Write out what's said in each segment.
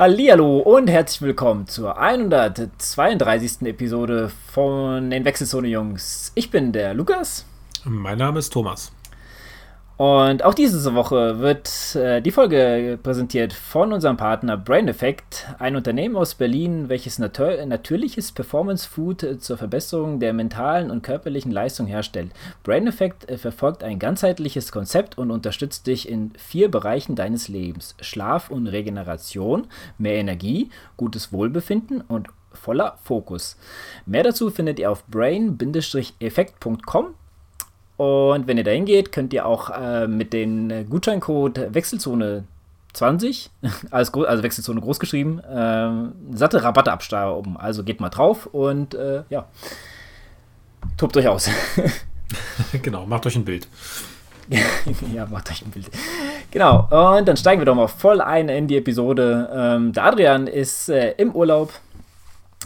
Hallihallo und herzlich willkommen zur 132. Episode von den Wechselzone Jungs. Ich bin der Lukas. Mein Name ist Thomas. Und auch diese Woche wird äh, die Folge präsentiert von unserem Partner Brain Effect, ein Unternehmen aus Berlin, welches natür natürliches Performance Food äh, zur Verbesserung der mentalen und körperlichen Leistung herstellt. Brain Effect äh, verfolgt ein ganzheitliches Konzept und unterstützt dich in vier Bereichen deines Lebens: Schlaf und Regeneration, mehr Energie, gutes Wohlbefinden und voller Fokus. Mehr dazu findet ihr auf brain-effekt.com und wenn ihr da hingeht, könnt ihr auch äh, mit dem Gutscheincode Wechselzone 20, also, also Wechselzone groß geschrieben, äh, satte Rabatte abstauben. Also geht mal drauf und äh, ja, tobt euch aus. genau, macht euch ein Bild. ja, macht euch ein Bild. Genau, und dann steigen wir doch mal voll ein in die Episode. Ähm, der Adrian ist äh, im Urlaub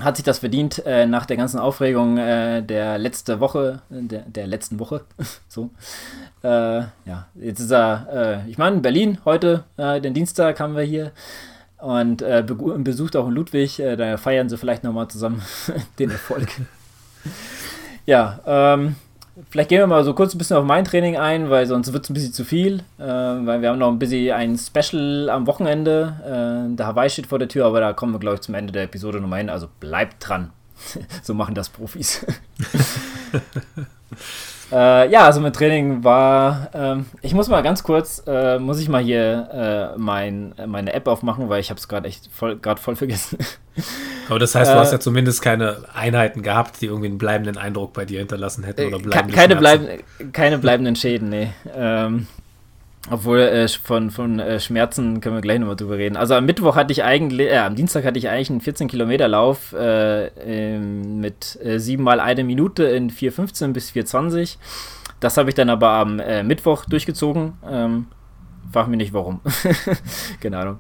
hat sich das verdient äh, nach der ganzen Aufregung äh, der letzte Woche, der, der letzten Woche. so. Äh, ja, jetzt ist er, äh, ich meine, in Berlin heute, äh, den Dienstag haben wir hier. Und äh, be besucht auch Ludwig. da feiern sie vielleicht nochmal zusammen den Erfolg. ja, ähm, Vielleicht gehen wir mal so kurz ein bisschen auf mein Training ein, weil sonst wird es ein bisschen zu viel. Äh, weil wir haben noch ein bisschen ein Special am Wochenende. Äh, der Hawaii steht vor der Tür, aber da kommen wir, glaube ich, zum Ende der Episode nochmal hin. Also bleibt dran. so machen das Profis. Äh, ja, also mein Training war, ähm, ich muss mal ganz kurz, äh, muss ich mal hier äh, mein, meine App aufmachen, weil ich habe es gerade echt voll, gerade voll vergessen. Aber das heißt, du hast ja zumindest keine Einheiten gehabt, die irgendwie einen bleibenden Eindruck bei dir hinterlassen hätten oder bleibende keine, bleiben, keine bleibenden Schäden, nee. Ähm, obwohl äh, von, von äh, Schmerzen können wir gleich nochmal drüber reden. Also am Mittwoch hatte ich eigentlich, äh, am Dienstag hatte ich eigentlich einen 14 Kilometer Lauf ähm, mit äh, siebenmal eine Minute in 4,15 bis 4,20. Das habe ich dann aber am äh, Mittwoch durchgezogen. Ähm, frag mich nicht warum. Keine Ahnung.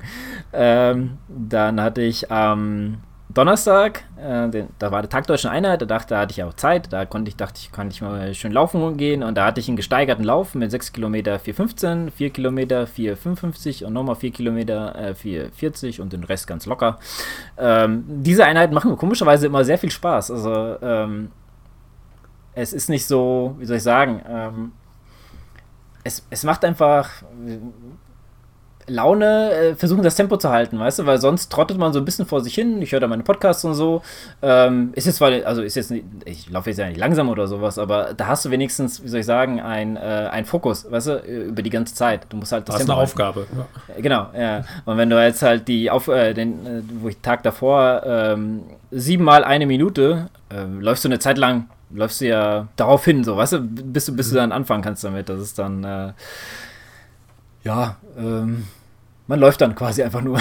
Ähm, dann hatte ich am ähm, Donnerstag, äh, den, da war der Tag Deutschen Einheit, da dachte, da hatte ich auch Zeit, da konnte ich, dachte ich, kann ich mal schön laufen gehen und da hatte ich einen gesteigerten Lauf mit 6 Kilometer 4,15, 4 Kilometer 4,55 und nochmal 4 Kilometer äh, 4,40 und den Rest ganz locker. Ähm, diese Einheiten machen komischerweise immer sehr viel Spaß. Also, ähm, es ist nicht so, wie soll ich sagen, ähm, es, es macht einfach, Laune, äh, versuchen das Tempo zu halten, weißt du, weil sonst trottet man so ein bisschen vor sich hin. Ich höre da meine Podcasts und so. Ähm, ist jetzt zwar, also ist jetzt nicht, ich laufe jetzt ja nicht langsam oder sowas, aber da hast du wenigstens, wie soll ich sagen, ein, äh, ein Fokus, weißt du, über die ganze Zeit. Du musst halt das, das ist eine Aufgabe. Ja. Genau, ja. Und wenn du jetzt halt die, auf, äh, den, äh, wo ich Tag davor ähm, siebenmal eine Minute, ähm, läufst du eine Zeit lang, läufst du ja darauf hin, so, weißt du, bis du, bis du dann anfangen kannst damit. Das ist dann, äh, ja, ähm, man läuft dann quasi einfach nur.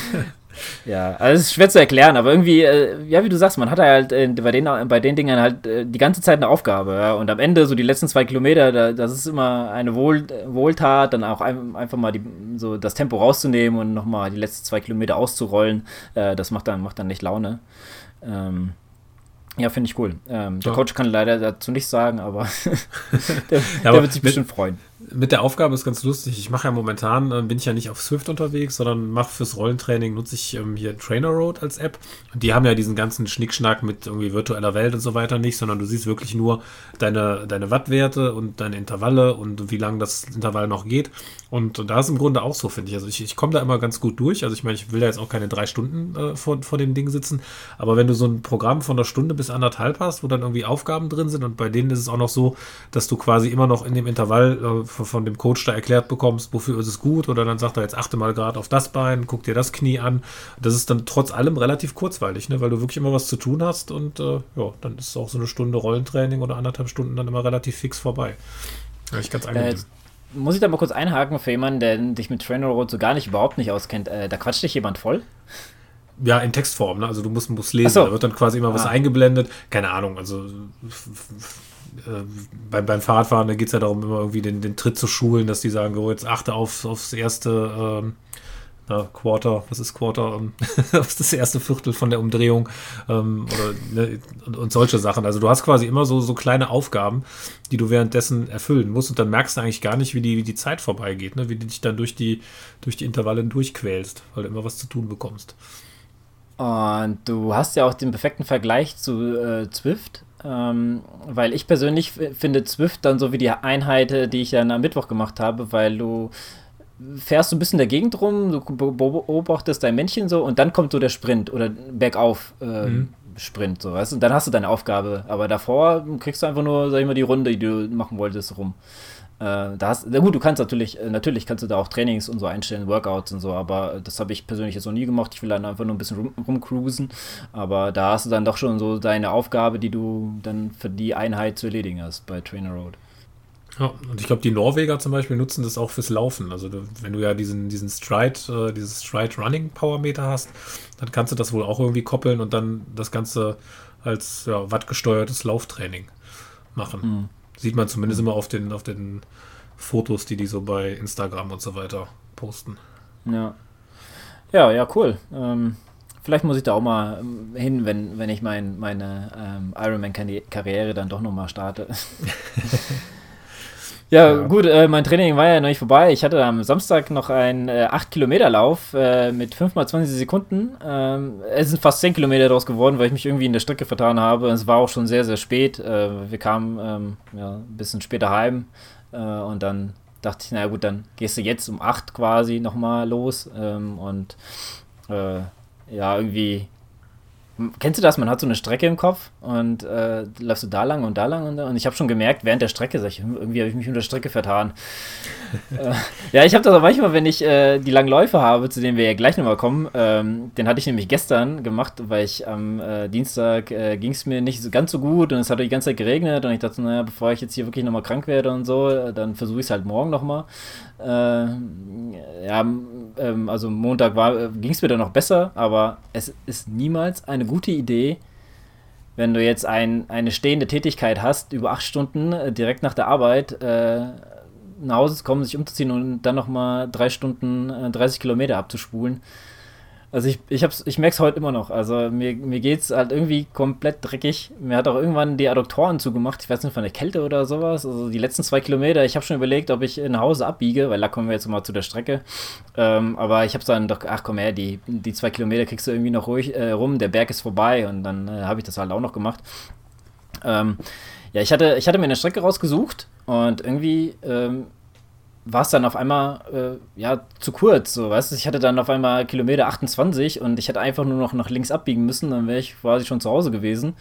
ja, also es ist schwer zu erklären, aber irgendwie, äh, ja, wie du sagst, man hat halt äh, bei, den, bei den Dingen halt äh, die ganze Zeit eine Aufgabe. Ja? Und am Ende, so die letzten zwei Kilometer, da, das ist immer eine Wohl, Wohltat, dann auch ein, einfach mal die, so das Tempo rauszunehmen und nochmal die letzten zwei Kilometer auszurollen. Äh, das macht dann, macht dann nicht Laune. Ähm, ja, finde ich cool. Ähm, der Coach kann leider dazu nichts sagen, aber der, ja, der wird sich bestimmt freuen mit der Aufgabe ist ganz lustig. Ich mache ja momentan, äh, bin ich ja nicht auf Swift unterwegs, sondern mache fürs Rollentraining, nutze ich ähm, hier Trainer Road als App. Und die haben ja diesen ganzen Schnickschnack mit irgendwie virtueller Welt und so weiter nicht, sondern du siehst wirklich nur deine, deine Wattwerte und deine Intervalle und wie lange das Intervall noch geht. Und, und da ist im Grunde auch so, finde ich. Also ich, ich komme da immer ganz gut durch. Also ich meine, ich will ja jetzt auch keine drei Stunden äh, vor, vor dem Ding sitzen. Aber wenn du so ein Programm von einer Stunde bis anderthalb hast, wo dann irgendwie Aufgaben drin sind und bei denen ist es auch noch so, dass du quasi immer noch in dem Intervall äh, von dem Coach da erklärt bekommst, wofür ist es gut, oder dann sagt er jetzt achte mal gerade auf das Bein, guck dir das Knie an. Das ist dann trotz allem relativ kurzweilig, ne? weil du wirklich immer was zu tun hast und äh, ja, dann ist auch so eine Stunde Rollentraining oder anderthalb Stunden dann immer relativ fix vorbei. Ja, ich ganz angenehm. Äh, muss ich da mal kurz einhaken für jemanden, der dich mit Trainer Road so gar nicht überhaupt nicht auskennt? Äh, da quatscht dich jemand voll? Ja, in Textform, ne? Also du musst, musst lesen, so. da wird dann quasi immer ah. was eingeblendet. Keine Ahnung, also äh, beim, beim Fahrradfahren, da geht es ja darum, immer irgendwie den, den Tritt zu schulen, dass die sagen, oh, jetzt achte auf, aufs erste, ähm, ja, Quarter, was ist Quarter? Ähm, ist das erste Viertel von der Umdrehung ähm, oder, ne, und, und, solche Sachen. Also du hast quasi immer so, so kleine Aufgaben, die du währenddessen erfüllen musst und dann merkst du eigentlich gar nicht, wie die, wie die Zeit vorbeigeht, ne? wie du dich dann durch die, durch die Intervalle durchquälst, weil du immer was zu tun bekommst. Und du hast ja auch den perfekten Vergleich zu äh, Zwift, ähm, weil ich persönlich finde Zwift dann so wie die Einheit, die ich ja am Mittwoch gemacht habe, weil du fährst du ein bisschen in der Gegend rum, du beobachtest dein Männchen so und dann kommt so der Sprint oder bergauf äh, mhm. Sprint, so weißt du, und dann hast du deine Aufgabe, aber davor kriegst du einfach nur, sag ich mal, die Runde, die du machen wolltest, rum. Äh, da hast, na gut, du kannst natürlich, äh, natürlich kannst du da auch Trainings und so einstellen, Workouts und so, aber das habe ich persönlich jetzt noch nie gemacht. Ich will dann einfach nur ein bisschen rum, rumcruisen, aber da hast du dann doch schon so deine Aufgabe, die du dann für die Einheit zu erledigen hast bei Trainer Road. Ja, und ich glaube, die Norweger zum Beispiel nutzen das auch fürs Laufen. Also du, wenn du ja diesen, diesen Stride, äh, dieses Stride Running Power Meter hast, dann kannst du das wohl auch irgendwie koppeln und dann das Ganze als ja, wattgesteuertes Lauftraining machen. Mhm. Sieht man zumindest immer auf den, auf den Fotos, die die so bei Instagram und so weiter posten. Ja. Ja, ja, cool. Ähm, vielleicht muss ich da auch mal ähm, hin, wenn, wenn ich mein, meine ähm, Ironman-Karriere dann doch nochmal starte. Ja, ja, gut, äh, mein Training war ja noch nicht vorbei. Ich hatte am Samstag noch einen äh, 8-Kilometer-Lauf äh, mit 5 mal 20 Sekunden. Ähm, es sind fast 10 Kilometer daraus geworden, weil ich mich irgendwie in der Strecke vertan habe. Es war auch schon sehr, sehr spät. Äh, wir kamen ähm, ja, ein bisschen später heim äh, und dann dachte ich, na gut, dann gehst du jetzt um 8 quasi nochmal los ähm, und äh, ja, irgendwie Kennst du das? Man hat so eine Strecke im Kopf und äh, läufst du da lang und da lang und, und ich habe schon gemerkt, während der Strecke, sag ich, hm, irgendwie habe ich mich unter der Strecke vertan. äh, ja, ich habe das auch manchmal, wenn ich äh, die langen Läufe habe, zu denen wir ja gleich nochmal kommen, ähm, den hatte ich nämlich gestern gemacht, weil ich am äh, Dienstag äh, ging es mir nicht so ganz so gut und es hat die ganze Zeit geregnet und ich dachte, naja, bevor ich jetzt hier wirklich nochmal krank werde und so, dann versuche ich es halt morgen nochmal. Äh, ja, ähm, also Montag äh, ging es mir dann noch besser, aber es ist niemals eine gute Idee, wenn du jetzt ein, eine stehende Tätigkeit hast, über acht Stunden äh, direkt nach der Arbeit äh, nach Hause zu kommen, sich umzuziehen und dann nochmal drei Stunden äh, 30 Kilometer abzuspulen. Also ich, ich, ich merke es heute immer noch. Also mir, mir geht es halt irgendwie komplett dreckig. Mir hat auch irgendwann die Adduktoren zugemacht. Ich weiß nicht, von der Kälte oder sowas. Also die letzten zwei Kilometer, ich habe schon überlegt, ob ich nach Hause abbiege, weil da kommen wir jetzt mal zu der Strecke. Ähm, aber ich habe dann doch, ach komm her, die, die zwei Kilometer kriegst du irgendwie noch ruhig äh, rum. Der Berg ist vorbei und dann äh, habe ich das halt auch noch gemacht. Ähm, ja, ich hatte, ich hatte mir eine Strecke rausgesucht und irgendwie ähm, war es dann auf einmal äh, ja zu kurz, so weißt du, ich hatte dann auf einmal Kilometer 28 und ich hätte einfach nur noch nach links abbiegen müssen, dann wäre ich quasi schon zu Hause gewesen.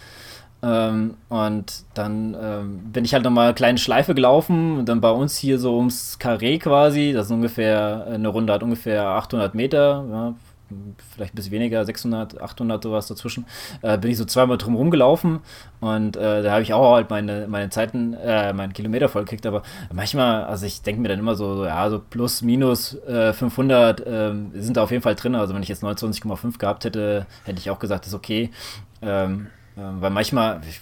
Ähm, und dann ähm, bin ich halt nochmal eine kleine Schleife gelaufen und dann bei uns hier so ums Carré quasi, das ist ungefähr, eine Runde hat ungefähr 800 Meter, ja, vielleicht ein bisschen weniger, 600, 800 sowas dazwischen, äh, bin ich so zweimal drum rumgelaufen und äh, da habe ich auch halt meine, meine Zeiten, äh, meinen Kilometer voll gekriegt, aber manchmal, also ich denke mir dann immer so, so, ja, so plus, minus 500 äh, ähm, sind da auf jeden Fall drin, also wenn ich jetzt 29,5 gehabt hätte, hätte ich auch gesagt, ist okay, ähm, ähm weil manchmal, ich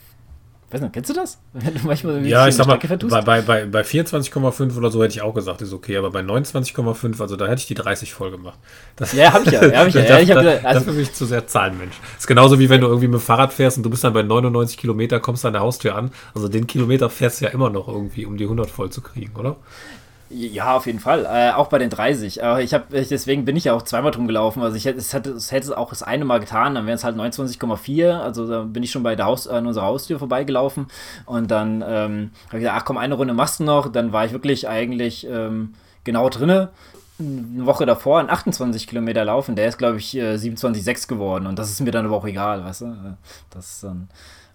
Weiß nicht, kennst du das? Wenn du manchmal ja, ich sag mal, bei, bei, bei, bei 24,5 oder so hätte ich auch gesagt, ist okay, aber bei 29,5, also da hätte ich die 30 voll gemacht. Das, ja, habe ich ja. Hab ich ja. ja ich hab, da, also, dafür bin ich zu sehr Zahlenmensch. Das ist genauso wie wenn du irgendwie mit dem Fahrrad fährst und du bist dann bei 99 Kilometer, kommst an der Haustür an. Also den Kilometer fährst du ja immer noch irgendwie, um die 100 voll zu kriegen, oder? Ja, auf jeden Fall. Äh, auch bei den 30. Aber ich habe, deswegen bin ich ja auch zweimal drum gelaufen. Also ich hätte es hätte, es auch das eine Mal getan, dann wären es halt 29,4. Also da bin ich schon bei der Haus, an unserer Haustür vorbeigelaufen. Und dann ähm, habe ich gesagt, ach komm, eine Runde machst du noch. Dann war ich wirklich eigentlich ähm, genau drinne. Eine Woche davor ein 28 Kilometer laufen, der ist, glaube ich, 27,6 äh, geworden. Und das ist mir dann aber auch egal, weißt du? Das ist dann.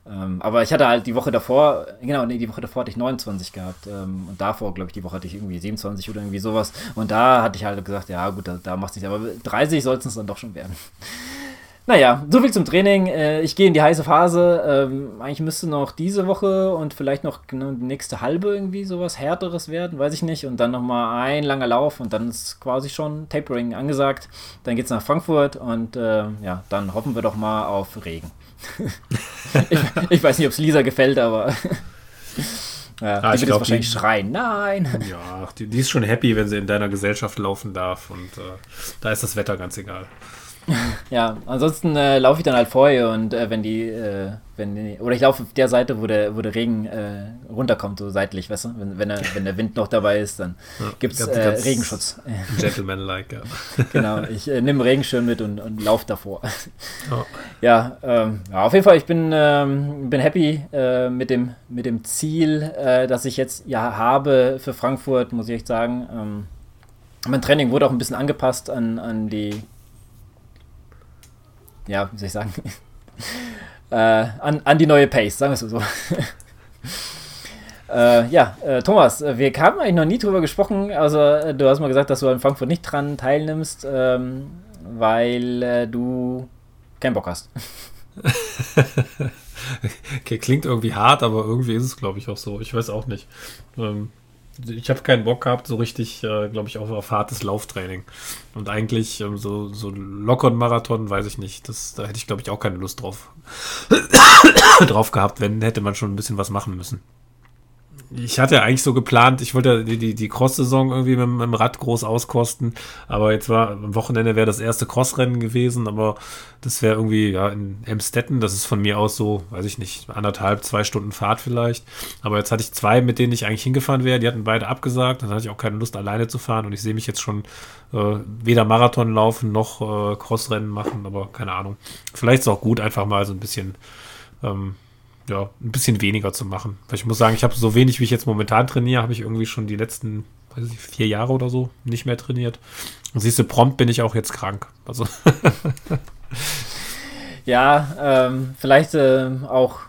Ähm, aber ich hatte halt die Woche davor, genau, nee, die Woche davor hatte ich 29 gehabt. Ähm, und davor, glaube ich, die Woche hatte ich irgendwie 27 oder irgendwie sowas. Und da hatte ich halt gesagt, ja gut, da, da macht es nicht. Aber 30 sollten es dann doch schon werden. Naja, soviel zum Training. Äh, ich gehe in die heiße Phase. Ähm, eigentlich müsste noch diese Woche und vielleicht noch genau die nächste halbe irgendwie sowas härteres werden, weiß ich nicht. Und dann nochmal ein langer Lauf und dann ist quasi schon Tapering angesagt. Dann geht es nach Frankfurt und äh, ja, dann hoffen wir doch mal auf Regen ich, ich, weiß nicht, ob es Lisa gefällt, aber Ja, ah, die wird glaub, wahrscheinlich die, schreien, nein. Ja, die, die, ist schon happy, wenn sie in deiner Gesellschaft laufen darf und äh, da ist das Wetter ganz egal. ja, ansonsten äh, laufe ich dann halt vorher und äh, wenn die, äh, wenn die, oder ich laufe auf der Seite, wo der, wo der Regen äh, runterkommt, so seitlich, weißt du? Wenn, wenn, der, wenn der Wind noch dabei ist, dann ja, gibt es äh, Regenschutz. Gentleman-like, ja. genau, ich äh, nehme Regenschirm mit und, und laufe davor. Oh. Ja, ähm, ja, auf jeden Fall, ich bin, ähm, bin happy mit, dem, mit dem Ziel, das ich jetzt ja habe für Frankfurt, muss ich echt sagen. Ähm, mein Training wurde auch ein bisschen angepasst an, an die ja, wie soll ich sagen, äh, an, an die neue Pace, sagen wir es so. äh, ja, äh, Thomas, wir haben eigentlich noch nie drüber gesprochen. Also, äh, du hast mal gesagt, dass du an Frankfurt nicht dran teilnimmst, ähm, weil äh, du keinen Bock hast. okay, klingt irgendwie hart, aber irgendwie ist es, glaube ich, auch so. Ich weiß auch nicht. Ähm, ich habe keinen Bock gehabt, so richtig, äh, glaube ich, auch auf hartes Lauftraining. Und eigentlich ähm, so, so lockeren Marathon, weiß ich nicht. Das, da hätte ich, glaube ich, auch keine Lust drauf, drauf gehabt, wenn hätte man schon ein bisschen was machen müssen ich hatte eigentlich so geplant, ich wollte die, die, die Cross-Saison irgendwie mit, mit, dem Rad groß auskosten, aber jetzt war am Wochenende wäre das erste Crossrennen gewesen, aber das wäre irgendwie ja in Emstetten, das ist von mir aus so, weiß ich nicht, anderthalb, zwei Stunden Fahrt vielleicht. Aber jetzt hatte ich zwei, mit denen ich eigentlich hingefahren wäre, die hatten beide abgesagt, dann hatte ich auch keine Lust alleine zu fahren. Und ich sehe mich jetzt schon äh, weder Marathon laufen noch äh, Crossrennen machen, aber keine Ahnung. Vielleicht ist es auch gut, einfach mal so ein bisschen ähm, ja, ein bisschen weniger zu machen. Weil ich muss sagen, ich habe so wenig, wie ich jetzt momentan trainiere, habe ich irgendwie schon die letzten, weiß ich, vier Jahre oder so nicht mehr trainiert. Und siehst du, prompt bin ich auch jetzt krank. Also. ja, ähm, vielleicht äh, auch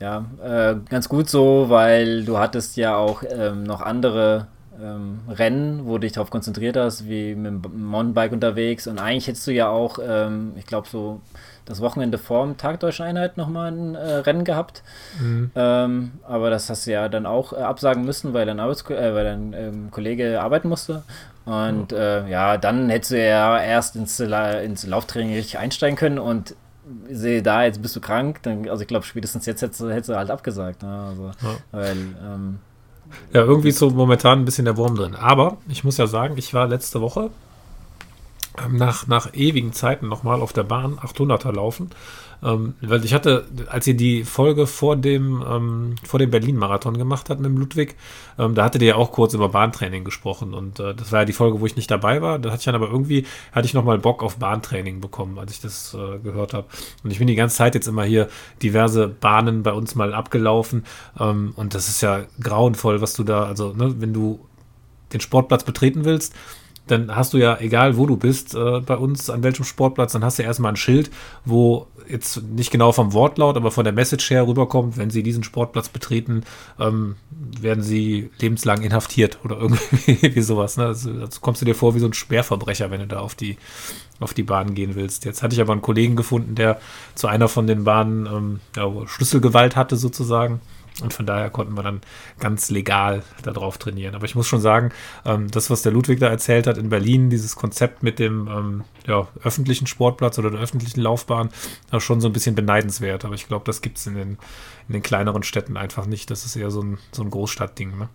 ja, äh, ganz gut so, weil du hattest ja auch ähm, noch andere ähm, Rennen, wo du dich darauf konzentriert hast, wie mit dem Mountainbike unterwegs. Und eigentlich hättest du ja auch, ähm, ich glaube, so das Wochenende vor dem Tag Deutschen Einheit nochmal ein äh, Rennen gehabt. Mhm. Ähm, aber das hast du ja dann auch äh, absagen müssen, weil dein, Arbeits äh, weil dein ähm, Kollege arbeiten musste. Und oh. ja, dann hättest du ja erst ins, ins Lauftraining richtig einsteigen können und sehe da, jetzt bist du krank. Dann, also ich glaube, spätestens jetzt hättest du, hättest du halt abgesagt. Ne? Also, ja. Weil, ähm, ja, irgendwie ist so momentan ein bisschen der Wurm drin. Aber ich muss ja sagen, ich war letzte Woche nach, nach ewigen Zeiten nochmal auf der Bahn 800er laufen. Ähm, weil ich hatte, als ihr die Folge vor dem, ähm, vor dem Berlin-Marathon gemacht habt mit dem Ludwig, ähm, da hattet ihr ja auch kurz über Bahntraining gesprochen und äh, das war ja die Folge, wo ich nicht dabei war. Da hatte ich dann aber irgendwie, hatte ich nochmal Bock auf Bahntraining bekommen, als ich das äh, gehört habe. Und ich bin die ganze Zeit jetzt immer hier diverse Bahnen bei uns mal abgelaufen ähm, und das ist ja grauenvoll, was du da, also ne, wenn du den Sportplatz betreten willst, dann hast du ja, egal wo du bist, äh, bei uns, an welchem Sportplatz, dann hast du erstmal ein Schild, wo jetzt nicht genau vom Wortlaut, aber von der Message her rüberkommt, wenn sie diesen Sportplatz betreten, ähm, werden sie lebenslang inhaftiert oder irgendwie sowas. Ne? Also, also kommst du dir vor wie so ein Schwerverbrecher, wenn du da auf die, auf die Bahn gehen willst. Jetzt hatte ich aber einen Kollegen gefunden, der zu einer von den Bahnen ähm, ja, Schlüsselgewalt hatte sozusagen. Und von daher konnten wir dann ganz legal darauf trainieren. Aber ich muss schon sagen, ähm, das, was der Ludwig da erzählt hat in Berlin, dieses Konzept mit dem ähm, ja, öffentlichen Sportplatz oder der öffentlichen Laufbahn, ist schon so ein bisschen beneidenswert. Aber ich glaube, das gibt es in den, in den kleineren Städten einfach nicht. Das ist eher so ein, so ein Großstadtding. Ne?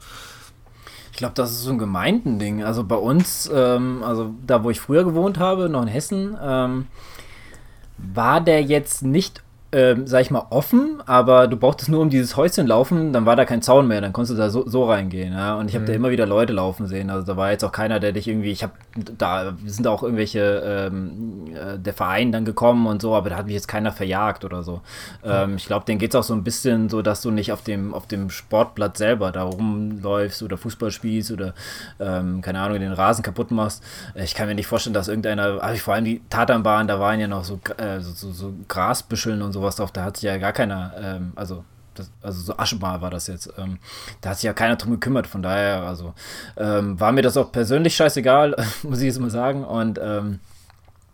Ich glaube, das ist so ein Gemeindending. Also bei uns, ähm, also da, wo ich früher gewohnt habe, noch in Hessen, ähm, war der jetzt nicht ähm, sag ich mal, offen, aber du brauchtest nur um dieses Häuschen laufen, dann war da kein Zaun mehr, dann konntest du da so, so reingehen, ja. Und ich habe mhm. da immer wieder Leute laufen sehen. Also da war jetzt auch keiner, der dich irgendwie, ich habe da sind auch irgendwelche ähm, äh, der Verein dann gekommen und so, aber da hat mich jetzt keiner verjagt oder so. Ähm, ich glaube, denen geht es auch so ein bisschen so, dass du nicht auf dem, auf dem Sportplatz selber da rumläufst oder Fußball spielst oder ähm, keine Ahnung, den Rasen kaputt machst. Ich kann mir nicht vorstellen, dass irgendeiner, also vor allem die Tatanbahn, da waren ja noch so, äh, so, so, so Grasbüscheln und so sowas drauf, da hat sich ja gar keiner, ähm, also das, also so Aschemal war das jetzt. Ähm, da hat sich ja keiner drum gekümmert, von daher, also ähm, war mir das auch persönlich scheißegal, muss ich jetzt mal sagen. Und ähm,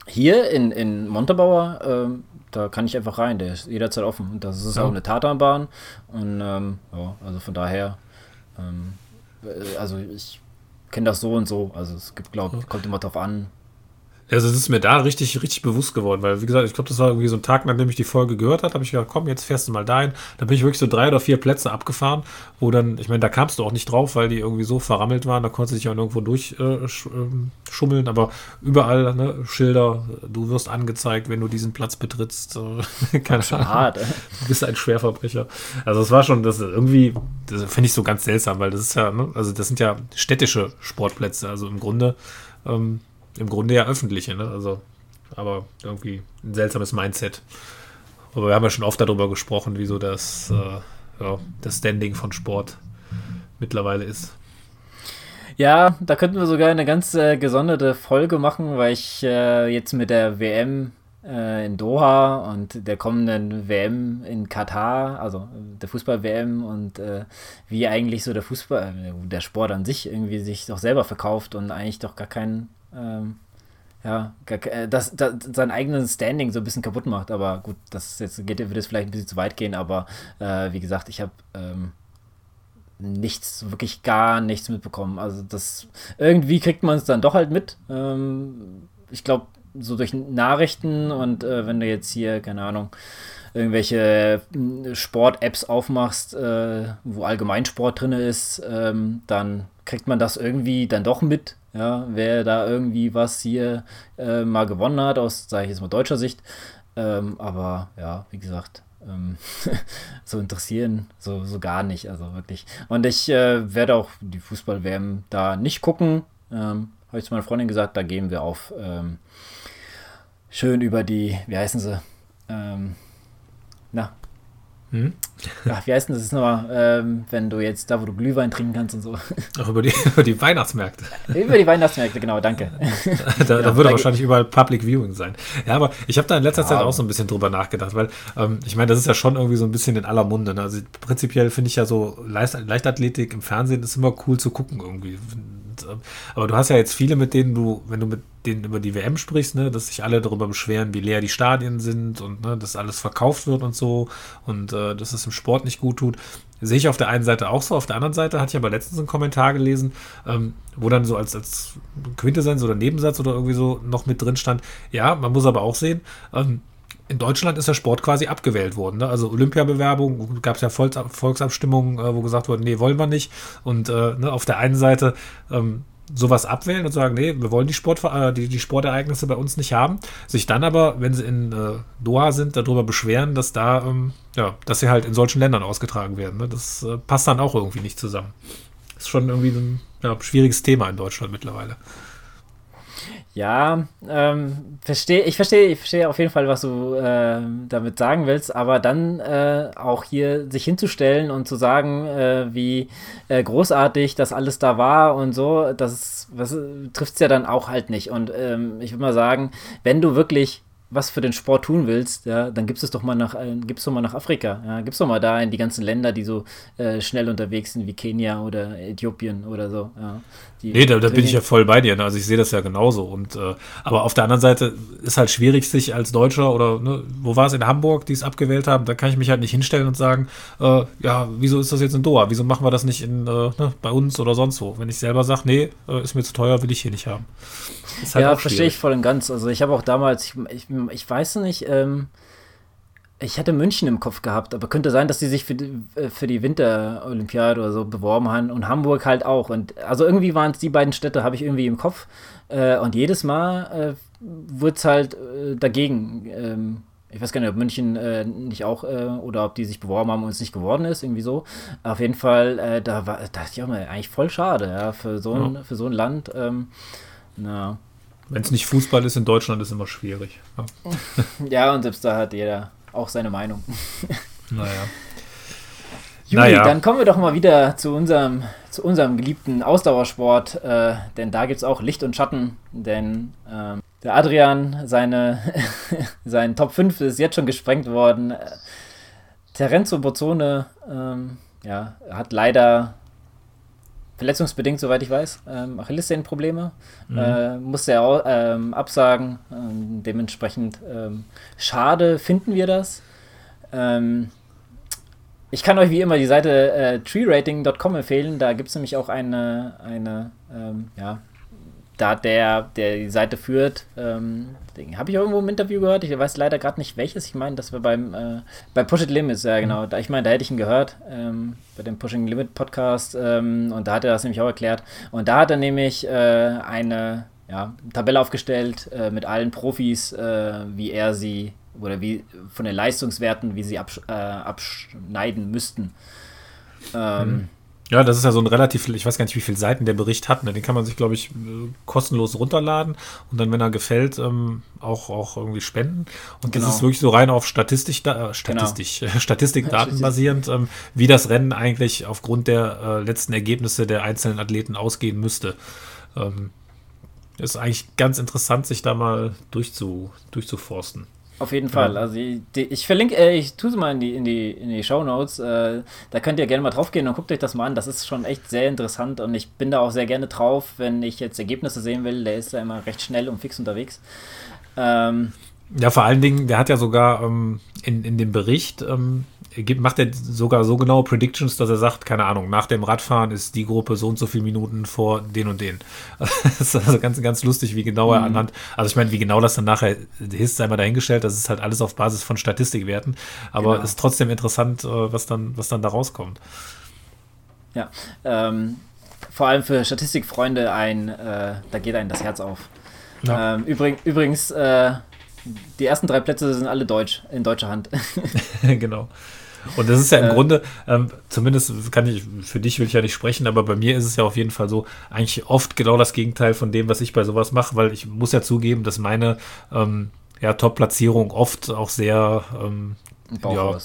hier in, in Montabaur, ähm, da kann ich einfach rein, der ist jederzeit offen. Und das ist ja. auch eine Tatanbahn. Und ähm, ja, also von daher, ähm, äh, also ich kenne das so und so. Also es gibt, glaube kommt immer drauf an, Also es ist mir da richtig, richtig bewusst geworden, weil wie gesagt, ich glaube, das war irgendwie so ein Tag, nachdem ich die Folge gehört habe, habe ich gedacht, komm, jetzt fährst du mal dahin. Da bin ich wirklich so drei oder vier Plätze abgefahren, wo dann, ich meine, da kamst du auch nicht drauf, weil die irgendwie so verrammelt waren, da konntest du dich auch irgendwo durchschummeln, äh, aber überall ne, Schilder, du wirst angezeigt, wenn du diesen Platz betrittst. Äh, keine Ahnung. Hart, du bist ein Schwerverbrecher. Also es war schon, das irgendwie, das finde ich so ganz seltsam, weil das ist ja, ne, also das sind ja städtische Sportplätze, also im Grunde ähm, im Grunde ja öffentliche, ne? Also, aber irgendwie ein seltsames Mindset. Aber wir haben ja schon oft darüber gesprochen, wieso das, äh, ja, das Standing von Sport mittlerweile ist. Ja, da könnten wir sogar eine ganz äh, gesonderte Folge machen, weil ich äh, jetzt mit der WM äh, in Doha und der kommenden WM in Katar, also der Fußball-WM und äh, wie eigentlich so der Fußball, äh, der Sport an sich irgendwie sich doch selber verkauft und eigentlich doch gar keinen ähm, ja, äh, das, das, sein eigenes Standing so ein bisschen kaputt macht. Aber gut, das jetzt geht, wird jetzt vielleicht ein bisschen zu weit gehen, aber äh, wie gesagt, ich habe ähm, nichts, wirklich gar nichts mitbekommen. Also das irgendwie kriegt man es dann doch halt mit. Ähm, ich glaube, so durch Nachrichten und äh, wenn du jetzt hier, keine Ahnung, irgendwelche hm, Sport-Apps aufmachst, äh, wo Allgemeinsport drin ist, ähm, dann kriegt man das irgendwie dann doch mit, ja, wer da irgendwie was hier äh, mal gewonnen hat, aus, sage ich jetzt mal, deutscher Sicht. Ähm, aber ja, wie gesagt, ähm, so interessieren, so, so gar nicht, also wirklich. Und ich äh, werde auch die Fußball-WM da nicht gucken. Ähm, Habe ich zu meiner Freundin gesagt, da gehen wir auf ähm, schön über die, wie heißen sie? Ähm, na, hm? Ach, wie heißt denn das nochmal, ähm, wenn du jetzt da, wo du Glühwein trinken kannst und so? Ach, über die, über die Weihnachtsmärkte. über die Weihnachtsmärkte, genau, danke. da, da ja, würde wahrscheinlich überall Public Viewing sein. Ja, aber ich habe da in letzter ja. Zeit auch so ein bisschen drüber nachgedacht, weil ähm, ich meine, das ist ja schon irgendwie so ein bisschen in aller Munde. Ne? Also prinzipiell finde ich ja so Leicht, Leichtathletik im Fernsehen ist immer cool zu gucken irgendwie. Und, aber du hast ja jetzt viele, mit denen du, wenn du mit denen über die WM sprichst, ne, dass sich alle darüber beschweren, wie leer die Stadien sind und ne, dass alles verkauft wird und so und äh, dass es im Sport nicht gut tut. Sehe ich auf der einen Seite auch so, auf der anderen Seite hatte ich aber letztens einen Kommentar gelesen, ähm, wo dann so als, als Quintessenz oder Nebensatz oder irgendwie so noch mit drin stand, ja, man muss aber auch sehen, ähm, in Deutschland ist der Sport quasi abgewählt worden. Ne? Also Olympiabewerbung, gab es ja Volksabstimmungen, äh, wo gesagt wurde, nee, wollen wir nicht. Und äh, ne, auf der einen Seite ähm, sowas abwählen und sagen, nee, wir wollen die, Sport, äh, die, die Sportereignisse bei uns nicht haben, sich dann aber, wenn sie in äh, Doha sind, darüber beschweren, dass da, ähm, ja, dass sie halt in solchen Ländern ausgetragen werden. Ne? Das äh, passt dann auch irgendwie nicht zusammen. Ist schon irgendwie ein ja, schwieriges Thema in Deutschland mittlerweile. Ja, ähm, versteh, ich verstehe ich versteh auf jeden Fall, was du äh, damit sagen willst, aber dann äh, auch hier sich hinzustellen und zu sagen, äh, wie äh, großartig das alles da war und so, das, das trifft es ja dann auch halt nicht. Und ähm, ich würde mal sagen, wenn du wirklich was für den Sport tun willst, ja, dann gibst es doch mal nach, äh, gibst doch mal nach Afrika, ja, gibst doch mal da in die ganzen Länder, die so äh, schnell unterwegs sind wie Kenia oder Äthiopien oder so. Ja. Nee, da, da bin ich ja voll bei dir. Ne? Also ich sehe das ja genauso. Und äh, aber auf der anderen Seite ist halt schwierig, sich als Deutscher oder ne, wo war es in Hamburg, die es abgewählt haben, da kann ich mich halt nicht hinstellen und sagen, äh, ja, wieso ist das jetzt in Doha? Wieso machen wir das nicht in, äh, ne, bei uns oder sonst wo? Wenn ich selber sage, nee, äh, ist mir zu teuer, will ich hier nicht haben. Halt ja, verstehe ich voll und ganz. Also ich habe auch damals, ich, ich, ich weiß nicht, ähm, ich hatte München im Kopf gehabt, aber könnte sein, dass die sich für die, äh, für die Winterolympiade oder so beworben haben und Hamburg halt auch. Und also irgendwie waren es die beiden Städte, habe ich irgendwie im Kopf. Äh, und jedes Mal äh, wurde es halt äh, dagegen. Ähm, ich weiß gar nicht, ob München äh, nicht auch äh, oder ob die sich beworben haben und es nicht geworden ist, irgendwie so. Auf jeden Fall, äh, da war, da dachte ich auch mal, eigentlich voll schade, ja, für so ein, ja. für so ein Land. Ähm, na. Wenn es nicht Fußball ist in Deutschland, ist es immer schwierig. Ja. ja, und selbst da hat jeder auch seine Meinung. Naja. Juli, naja. dann kommen wir doch mal wieder zu unserem, zu unserem geliebten Ausdauersport, äh, denn da gibt es auch Licht und Schatten, denn ähm, der Adrian, seine, sein Top 5 ist jetzt schon gesprengt worden. Terenzo Bozzone ähm, ja, hat leider verletzungsbedingt, soweit ich weiß, ähm, Achillessehnenprobleme. Mhm. Äh, musste er auch ähm, absagen. Ähm, dementsprechend ähm, schade finden wir das. Ähm, ich kann euch wie immer die Seite äh, treerating.com empfehlen. Da gibt es nämlich auch eine, eine ähm, ja, da hat der, der die Seite führt, ähm, habe ich irgendwo im Interview gehört. Ich weiß leider gerade nicht welches. Ich meine, das war beim äh, bei Push It Limits, ja genau. Da, ich meine, da hätte ich ihn gehört, ähm, bei dem Pushing Limit Podcast. Ähm, und da hat er das nämlich auch erklärt. Und da hat er nämlich äh, eine ja, Tabelle aufgestellt äh, mit allen Profis, äh, wie er sie oder wie von den Leistungswerten, wie sie absch äh, abschneiden müssten. Ähm, mhm. Ja, das ist ja so ein relativ, ich weiß gar nicht, wie viele Seiten der Bericht hat. Ne? Den kann man sich, glaube ich, kostenlos runterladen und dann, wenn er gefällt, ähm, auch, auch irgendwie spenden. Und genau. das ist wirklich so rein auf Statistik, äh, Statistik, genau. Statistikdaten basierend, ähm, wie das Rennen eigentlich aufgrund der äh, letzten Ergebnisse der einzelnen Athleten ausgehen müsste. Ähm, ist eigentlich ganz interessant, sich da mal durchzu, durchzuforsten. Auf jeden Fall. Ja. Also ich, ich verlinke, äh, ich tue es mal in die, in die, in die Show Notes. Äh, da könnt ihr gerne mal drauf gehen und guckt euch das mal an. Das ist schon echt sehr interessant und ich bin da auch sehr gerne drauf, wenn ich jetzt Ergebnisse sehen will. Der ist ja immer recht schnell und fix unterwegs. Ähm, ja, vor allen Dingen, der hat ja sogar ähm, in, in dem Bericht ähm, macht er sogar so genaue Predictions, dass er sagt, keine Ahnung, nach dem Radfahren ist die Gruppe so und so viele Minuten vor den und den. das ist also ganz, ganz lustig, wie genau er mhm. anhand, also ich meine, wie genau das dann nachher ist, sei mal dahingestellt, das ist halt alles auf Basis von Statistikwerten, aber genau. ist trotzdem interessant, äh, was dann, was dann da rauskommt. Ja, ähm, vor allem für Statistikfreunde ein, äh, da geht einem das Herz auf. Ja. Ähm, übrig, übrigens, äh, die ersten drei Plätze sind alle deutsch, in deutscher Hand. genau. Und das ist ja im äh, Grunde, ähm, zumindest kann ich, für dich will ich ja nicht sprechen, aber bei mir ist es ja auf jeden Fall so, eigentlich oft genau das Gegenteil von dem, was ich bei sowas mache, weil ich muss ja zugeben, dass meine ähm, ja, Top-Platzierung oft auch sehr ähm, ja,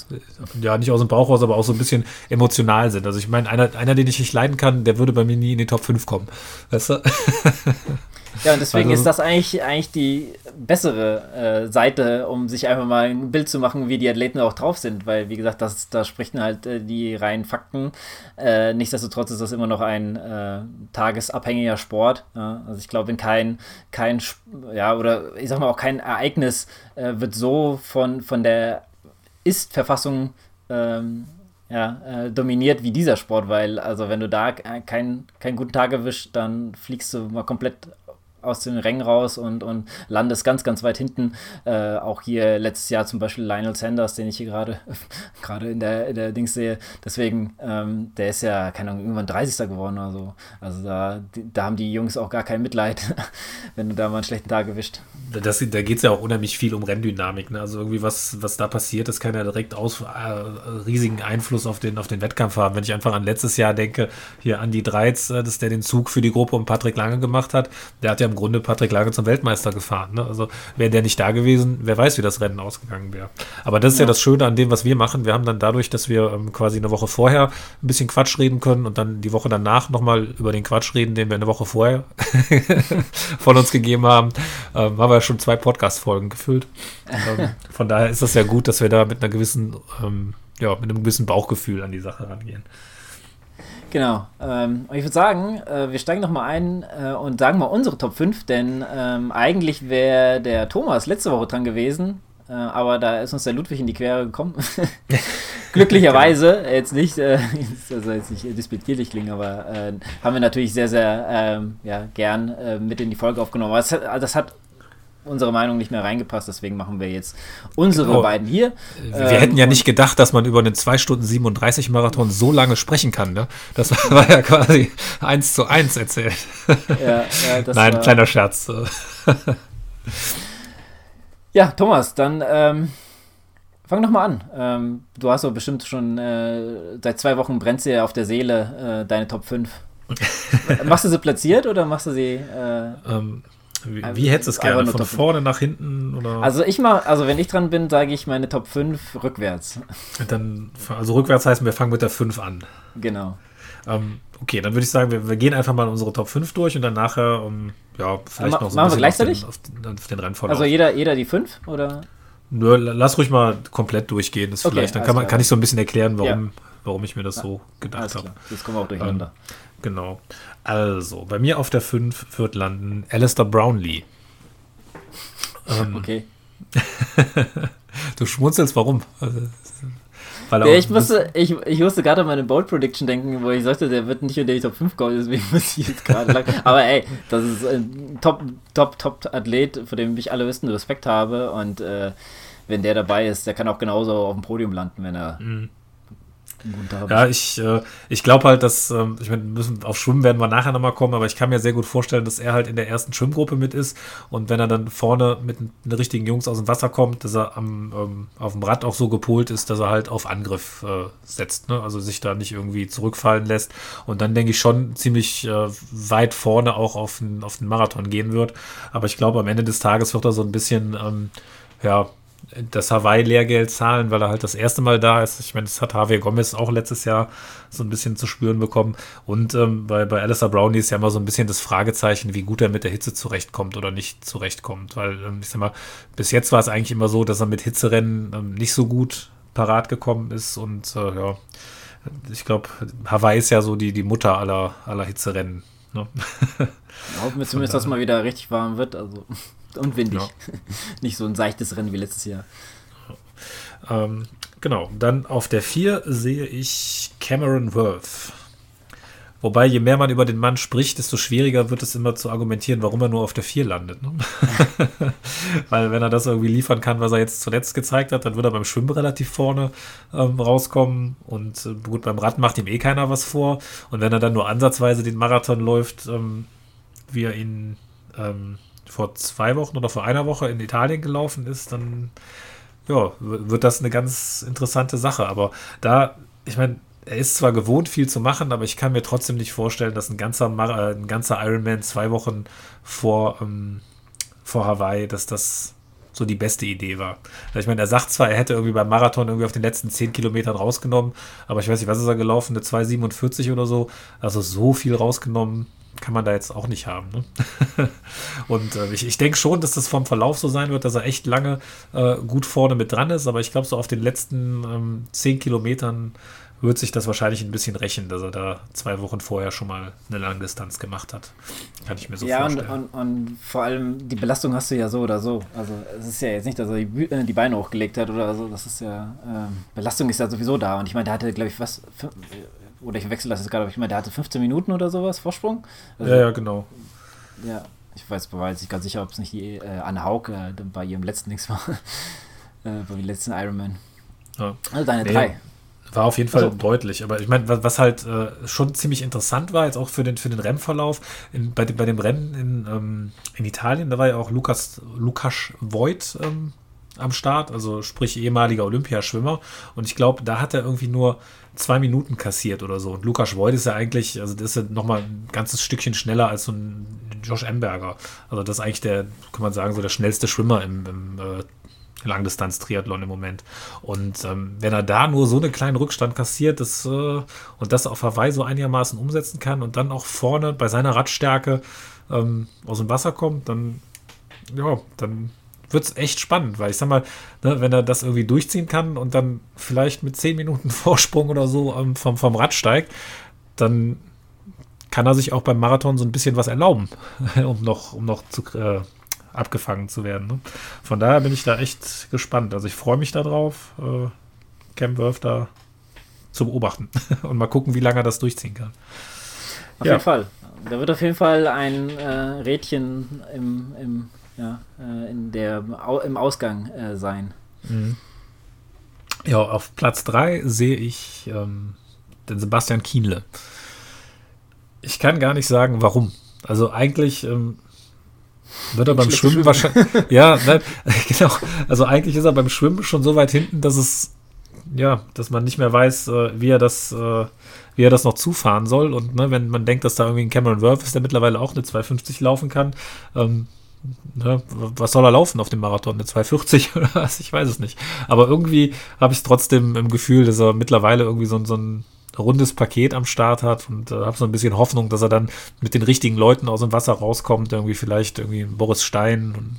ja, nicht aus dem Bauchhaus, aber auch so ein bisschen emotional sind. Also ich meine, einer, einer, den ich nicht leiden kann, der würde bei mir nie in die Top 5 kommen. Weißt du? Ja, und deswegen also, ist das eigentlich, eigentlich die bessere äh, Seite, um sich einfach mal ein Bild zu machen, wie die Athleten auch drauf sind, weil, wie gesagt, das, da sprechen halt äh, die reinen Fakten. Äh, nichtsdestotrotz ist das immer noch ein äh, tagesabhängiger Sport. Ja? Also ich glaube, wenn kein, kein, ja, oder ich sag mal auch kein Ereignis äh, wird so von, von der Ist-Verfassung ähm, ja, äh, dominiert wie dieser Sport, weil also wenn du da keinen kein guten Tag erwischt, dann fliegst du mal komplett aus den Rängen raus und, und landest ganz, ganz weit hinten. Äh, auch hier letztes Jahr zum Beispiel Lionel Sanders, den ich hier gerade gerade in der, in der Dings sehe. Deswegen, ähm, der ist ja, keine Ahnung, irgendwann 30. geworden oder so. Also da, da haben die Jungs auch gar kein Mitleid, wenn du da mal einen schlechten Tag erwischt. Das, da geht es ja auch unheimlich viel um Renndynamik. Ne? Also irgendwie was, was da passiert, das kann ja direkt aus, äh, riesigen Einfluss auf den, auf den Wettkampf haben. Wenn ich einfach an letztes Jahr denke, hier Andy Dreiz, äh, dass der den Zug für die Gruppe um Patrick Lange gemacht hat, der hat ja im Grunde Patrick Lange zum Weltmeister gefahren. Ne? Also wäre der nicht da gewesen, wer weiß, wie das Rennen ausgegangen wäre. Aber das ist ja. ja. das Schöne an dem, was wir machen. Wir haben dann dadurch, dass wir ähm, quasi eine Woche vorher ein bisschen Quatsch reden können und dann die Woche danach nochmal über den Quatsch reden, den wir eine Woche vorher von uns gegeben haben, ähm, haben wir schon zwei Podcast-Folgen gefüllt. Ähm, von daher ist das ja gut, dass wir da mit einer gewissen, ähm, ja, mit einem gewissen Bauchgefühl an die Sache rangehen. Genau. Ähm, ich würde sagen, äh, wir steigen nochmal ein äh, und sagen mal unsere Top 5, denn ähm, eigentlich wäre der Thomas letzte Woche dran gewesen, äh, aber da ist uns der Ludwig in die Quere gekommen. Glücklicherweise, genau. jetzt nicht, äh, also jetzt nicht disputierlich klingen, aber äh, haben wir natürlich sehr, sehr ähm, ja, gern äh, mit in die Folge aufgenommen. Aber das hat, das hat unsere Meinung nicht mehr reingepasst, deswegen machen wir jetzt unsere genau. beiden hier. Wir ähm, hätten ja nicht gedacht, dass man über einen 2 Stunden 37 Marathon so lange sprechen kann. Ne? Das war ja quasi eins zu eins erzählt. Ja, ja, Nein, war... kleiner Scherz. ja, Thomas, dann ähm, fang noch mal an. Ähm, du hast doch bestimmt schon äh, seit zwei Wochen brennt sie auf der Seele, äh, deine Top 5. machst du sie platziert oder machst du sie... Äh, ähm, wie, also, wie hättest du es gerne? Von vorne nach hinten? Oder? Also ich mal, also wenn ich dran bin, sage ich meine Top 5 rückwärts. Dann, also rückwärts heißt, wir fangen mit der 5 an. Genau. Ähm, okay, dann würde ich sagen, wir, wir, gehen einfach mal unsere Top 5 durch und dann nachher, um, ja, vielleicht Ma noch so ein machen wir gleichzeitig? Auf den, auf den Rennverlauf. Also jeder, jeder die 5 oder? Nur lass ruhig mal komplett durchgehen. Das okay, vielleicht, dann kann, man, kann ich so ein bisschen erklären, warum, ja. warum ich mir das so gedacht habe. Jetzt kommen wir auch durcheinander. Ähm, genau. Also, bei mir auf der 5 wird landen Alistair Brownlee. Ähm, okay. du schmunzelst, warum? Weil ja, ich, musste, ich, ich musste gerade an meine Bold Prediction denken, wo ich sagte, der wird nicht unter die Top 5 kommen, deswegen muss ich jetzt gerade lang. Aber ey, das ist ein Top, Top, Top Athlet, vor dem ich alle wissen Respekt habe. Und äh, wenn der dabei ist, der kann auch genauso auf dem Podium landen, wenn er. Mhm ja, ich, äh, ich glaube halt, dass, äh, ich meine, müssen auf Schwimmen werden wir nachher nochmal kommen, aber ich kann mir sehr gut vorstellen, dass er halt in der ersten Schwimmgruppe mit ist und wenn er dann vorne mit den richtigen Jungs aus dem Wasser kommt, dass er am, ähm, auf dem Rad auch so gepolt ist, dass er halt auf Angriff äh, setzt, ne? also sich da nicht irgendwie zurückfallen lässt und dann denke ich schon ziemlich äh, weit vorne auch auf den, auf den Marathon gehen wird, aber ich glaube, am Ende des Tages wird er so ein bisschen, ähm, ja, das Hawaii-Lehrgeld zahlen, weil er halt das erste Mal da ist. Ich meine, das hat Javier Gomez auch letztes Jahr so ein bisschen zu spüren bekommen. Und ähm, bei, bei Alistair Brownlee ist ja immer so ein bisschen das Fragezeichen, wie gut er mit der Hitze zurechtkommt oder nicht zurechtkommt. Weil, ähm, ich sag mal, bis jetzt war es eigentlich immer so, dass er mit Hitzerennen ähm, nicht so gut parat gekommen ist. Und äh, ja, ich glaube, Hawaii ist ja so die, die Mutter aller, aller Hitzerennen. Ne? Hoffen wir zumindest, dass mal wieder richtig warm wird. Also und windig. Ja. Nicht so ein seichtes Rennen wie letztes Jahr. Ähm, genau, dann auf der 4 sehe ich Cameron Worth. Wobei, je mehr man über den Mann spricht, desto schwieriger wird es immer zu argumentieren, warum er nur auf der 4 landet. Ne? Weil wenn er das irgendwie liefern kann, was er jetzt zuletzt gezeigt hat, dann wird er beim Schwimmen relativ vorne ähm, rauskommen. Und äh, gut, beim Rad macht ihm eh keiner was vor. Und wenn er dann nur ansatzweise den Marathon läuft, ähm, wie er ihn ähm, vor zwei Wochen oder vor einer Woche in Italien gelaufen ist, dann ja, wird das eine ganz interessante Sache. Aber da, ich meine, er ist zwar gewohnt, viel zu machen, aber ich kann mir trotzdem nicht vorstellen, dass ein ganzer, Mar äh, ein ganzer Ironman zwei Wochen vor, ähm, vor Hawaii, dass das so die beste Idee war. Ich meine, er sagt zwar, er hätte irgendwie beim Marathon irgendwie auf den letzten zehn Kilometern rausgenommen, aber ich weiß nicht, was ist er gelaufen, eine 2,47 oder so. Also so viel rausgenommen kann man da jetzt auch nicht haben. Ne? und äh, ich, ich denke schon, dass das vom Verlauf so sein wird, dass er echt lange äh, gut vorne mit dran ist, aber ich glaube, so auf den letzten ähm, zehn Kilometern wird sich das wahrscheinlich ein bisschen rächen, dass er da zwei Wochen vorher schon mal eine Langdistanz gemacht hat. Kann ich mir so ja, vorstellen. Ja, und, und, und, vor allem die Belastung hast du ja so oder so. Also es ist ja jetzt nicht, dass er die, äh, die Beine hochgelegt hat oder so. Das ist ja, ähm, Belastung ist ja sowieso da. Und ich meine, der hatte, glaube ich, was, oder ich wechsle das jetzt gerade, aber ich meine, der hatte 15 Minuten oder sowas Vorsprung. Also, ja, ja, genau. Ja, ich weiß, war jetzt nicht ganz sicher, ob es nicht die äh, Anne Haug äh, bei ihrem letzten Nix war. äh, bei dem letzten Ironman. Ja. Also deine nee, drei. War auf jeden Fall also. deutlich. Aber ich meine, was, was halt äh, schon ziemlich interessant war, jetzt auch für den, für den Rennverlauf, in, bei, dem, bei dem Rennen in, ähm, in Italien, da war ja auch Lukas, Lukas Voigt ähm, am Start, also sprich ehemaliger Olympiaschwimmer. Und ich glaube, da hat er irgendwie nur zwei Minuten kassiert oder so. Und Lukas Voigt ist ja eigentlich, also das ist ja nochmal ein ganzes Stückchen schneller als so ein Josh Emberger. Also das ist eigentlich der, kann man sagen, so der schnellste Schwimmer im, im äh, Langdistanz-Triathlon im Moment. Und ähm, wenn er da nur so einen kleinen Rückstand kassiert das, äh, und das auf Hawaii so einigermaßen umsetzen kann und dann auch vorne bei seiner Radstärke ähm, aus dem Wasser kommt, dann ja, dann wird es echt spannend, weil ich sag mal, ne, wenn er das irgendwie durchziehen kann und dann vielleicht mit 10 Minuten Vorsprung oder so ähm, vom, vom Rad steigt, dann kann er sich auch beim Marathon so ein bisschen was erlauben, um noch, um noch zu, äh, abgefangen zu werden. Ne? Von daher bin ich da echt gespannt. Also ich freue mich darauf, äh, Cam Worth da zu beobachten und mal gucken, wie lange er das durchziehen kann. Auf ja. jeden Fall. Da wird auf jeden Fall ein äh, Rädchen im, im ja, äh, in der, im Ausgang äh, sein. Mhm. Ja, auf Platz 3 sehe ich ähm, den Sebastian Kienle. Ich kann gar nicht sagen, warum. Also eigentlich ähm, wird er beim Schwimmen wahrscheinlich. ja, nein, genau. Also eigentlich ist er beim Schwimmen schon so weit hinten, dass es ja, dass man nicht mehr weiß, äh, wie er das, äh, wie er das noch zufahren soll. Und ne, wenn man denkt, dass da irgendwie ein Cameron Worth ist, der mittlerweile auch eine 250 laufen kann, ähm, Ne, was soll er laufen auf dem Marathon? Eine 240 oder was? Ich weiß es nicht. Aber irgendwie habe ich trotzdem im Gefühl, dass er mittlerweile irgendwie so, so ein rundes Paket am Start hat und äh, habe so ein bisschen Hoffnung, dass er dann mit den richtigen Leuten aus dem Wasser rauskommt. Irgendwie vielleicht irgendwie Boris Stein und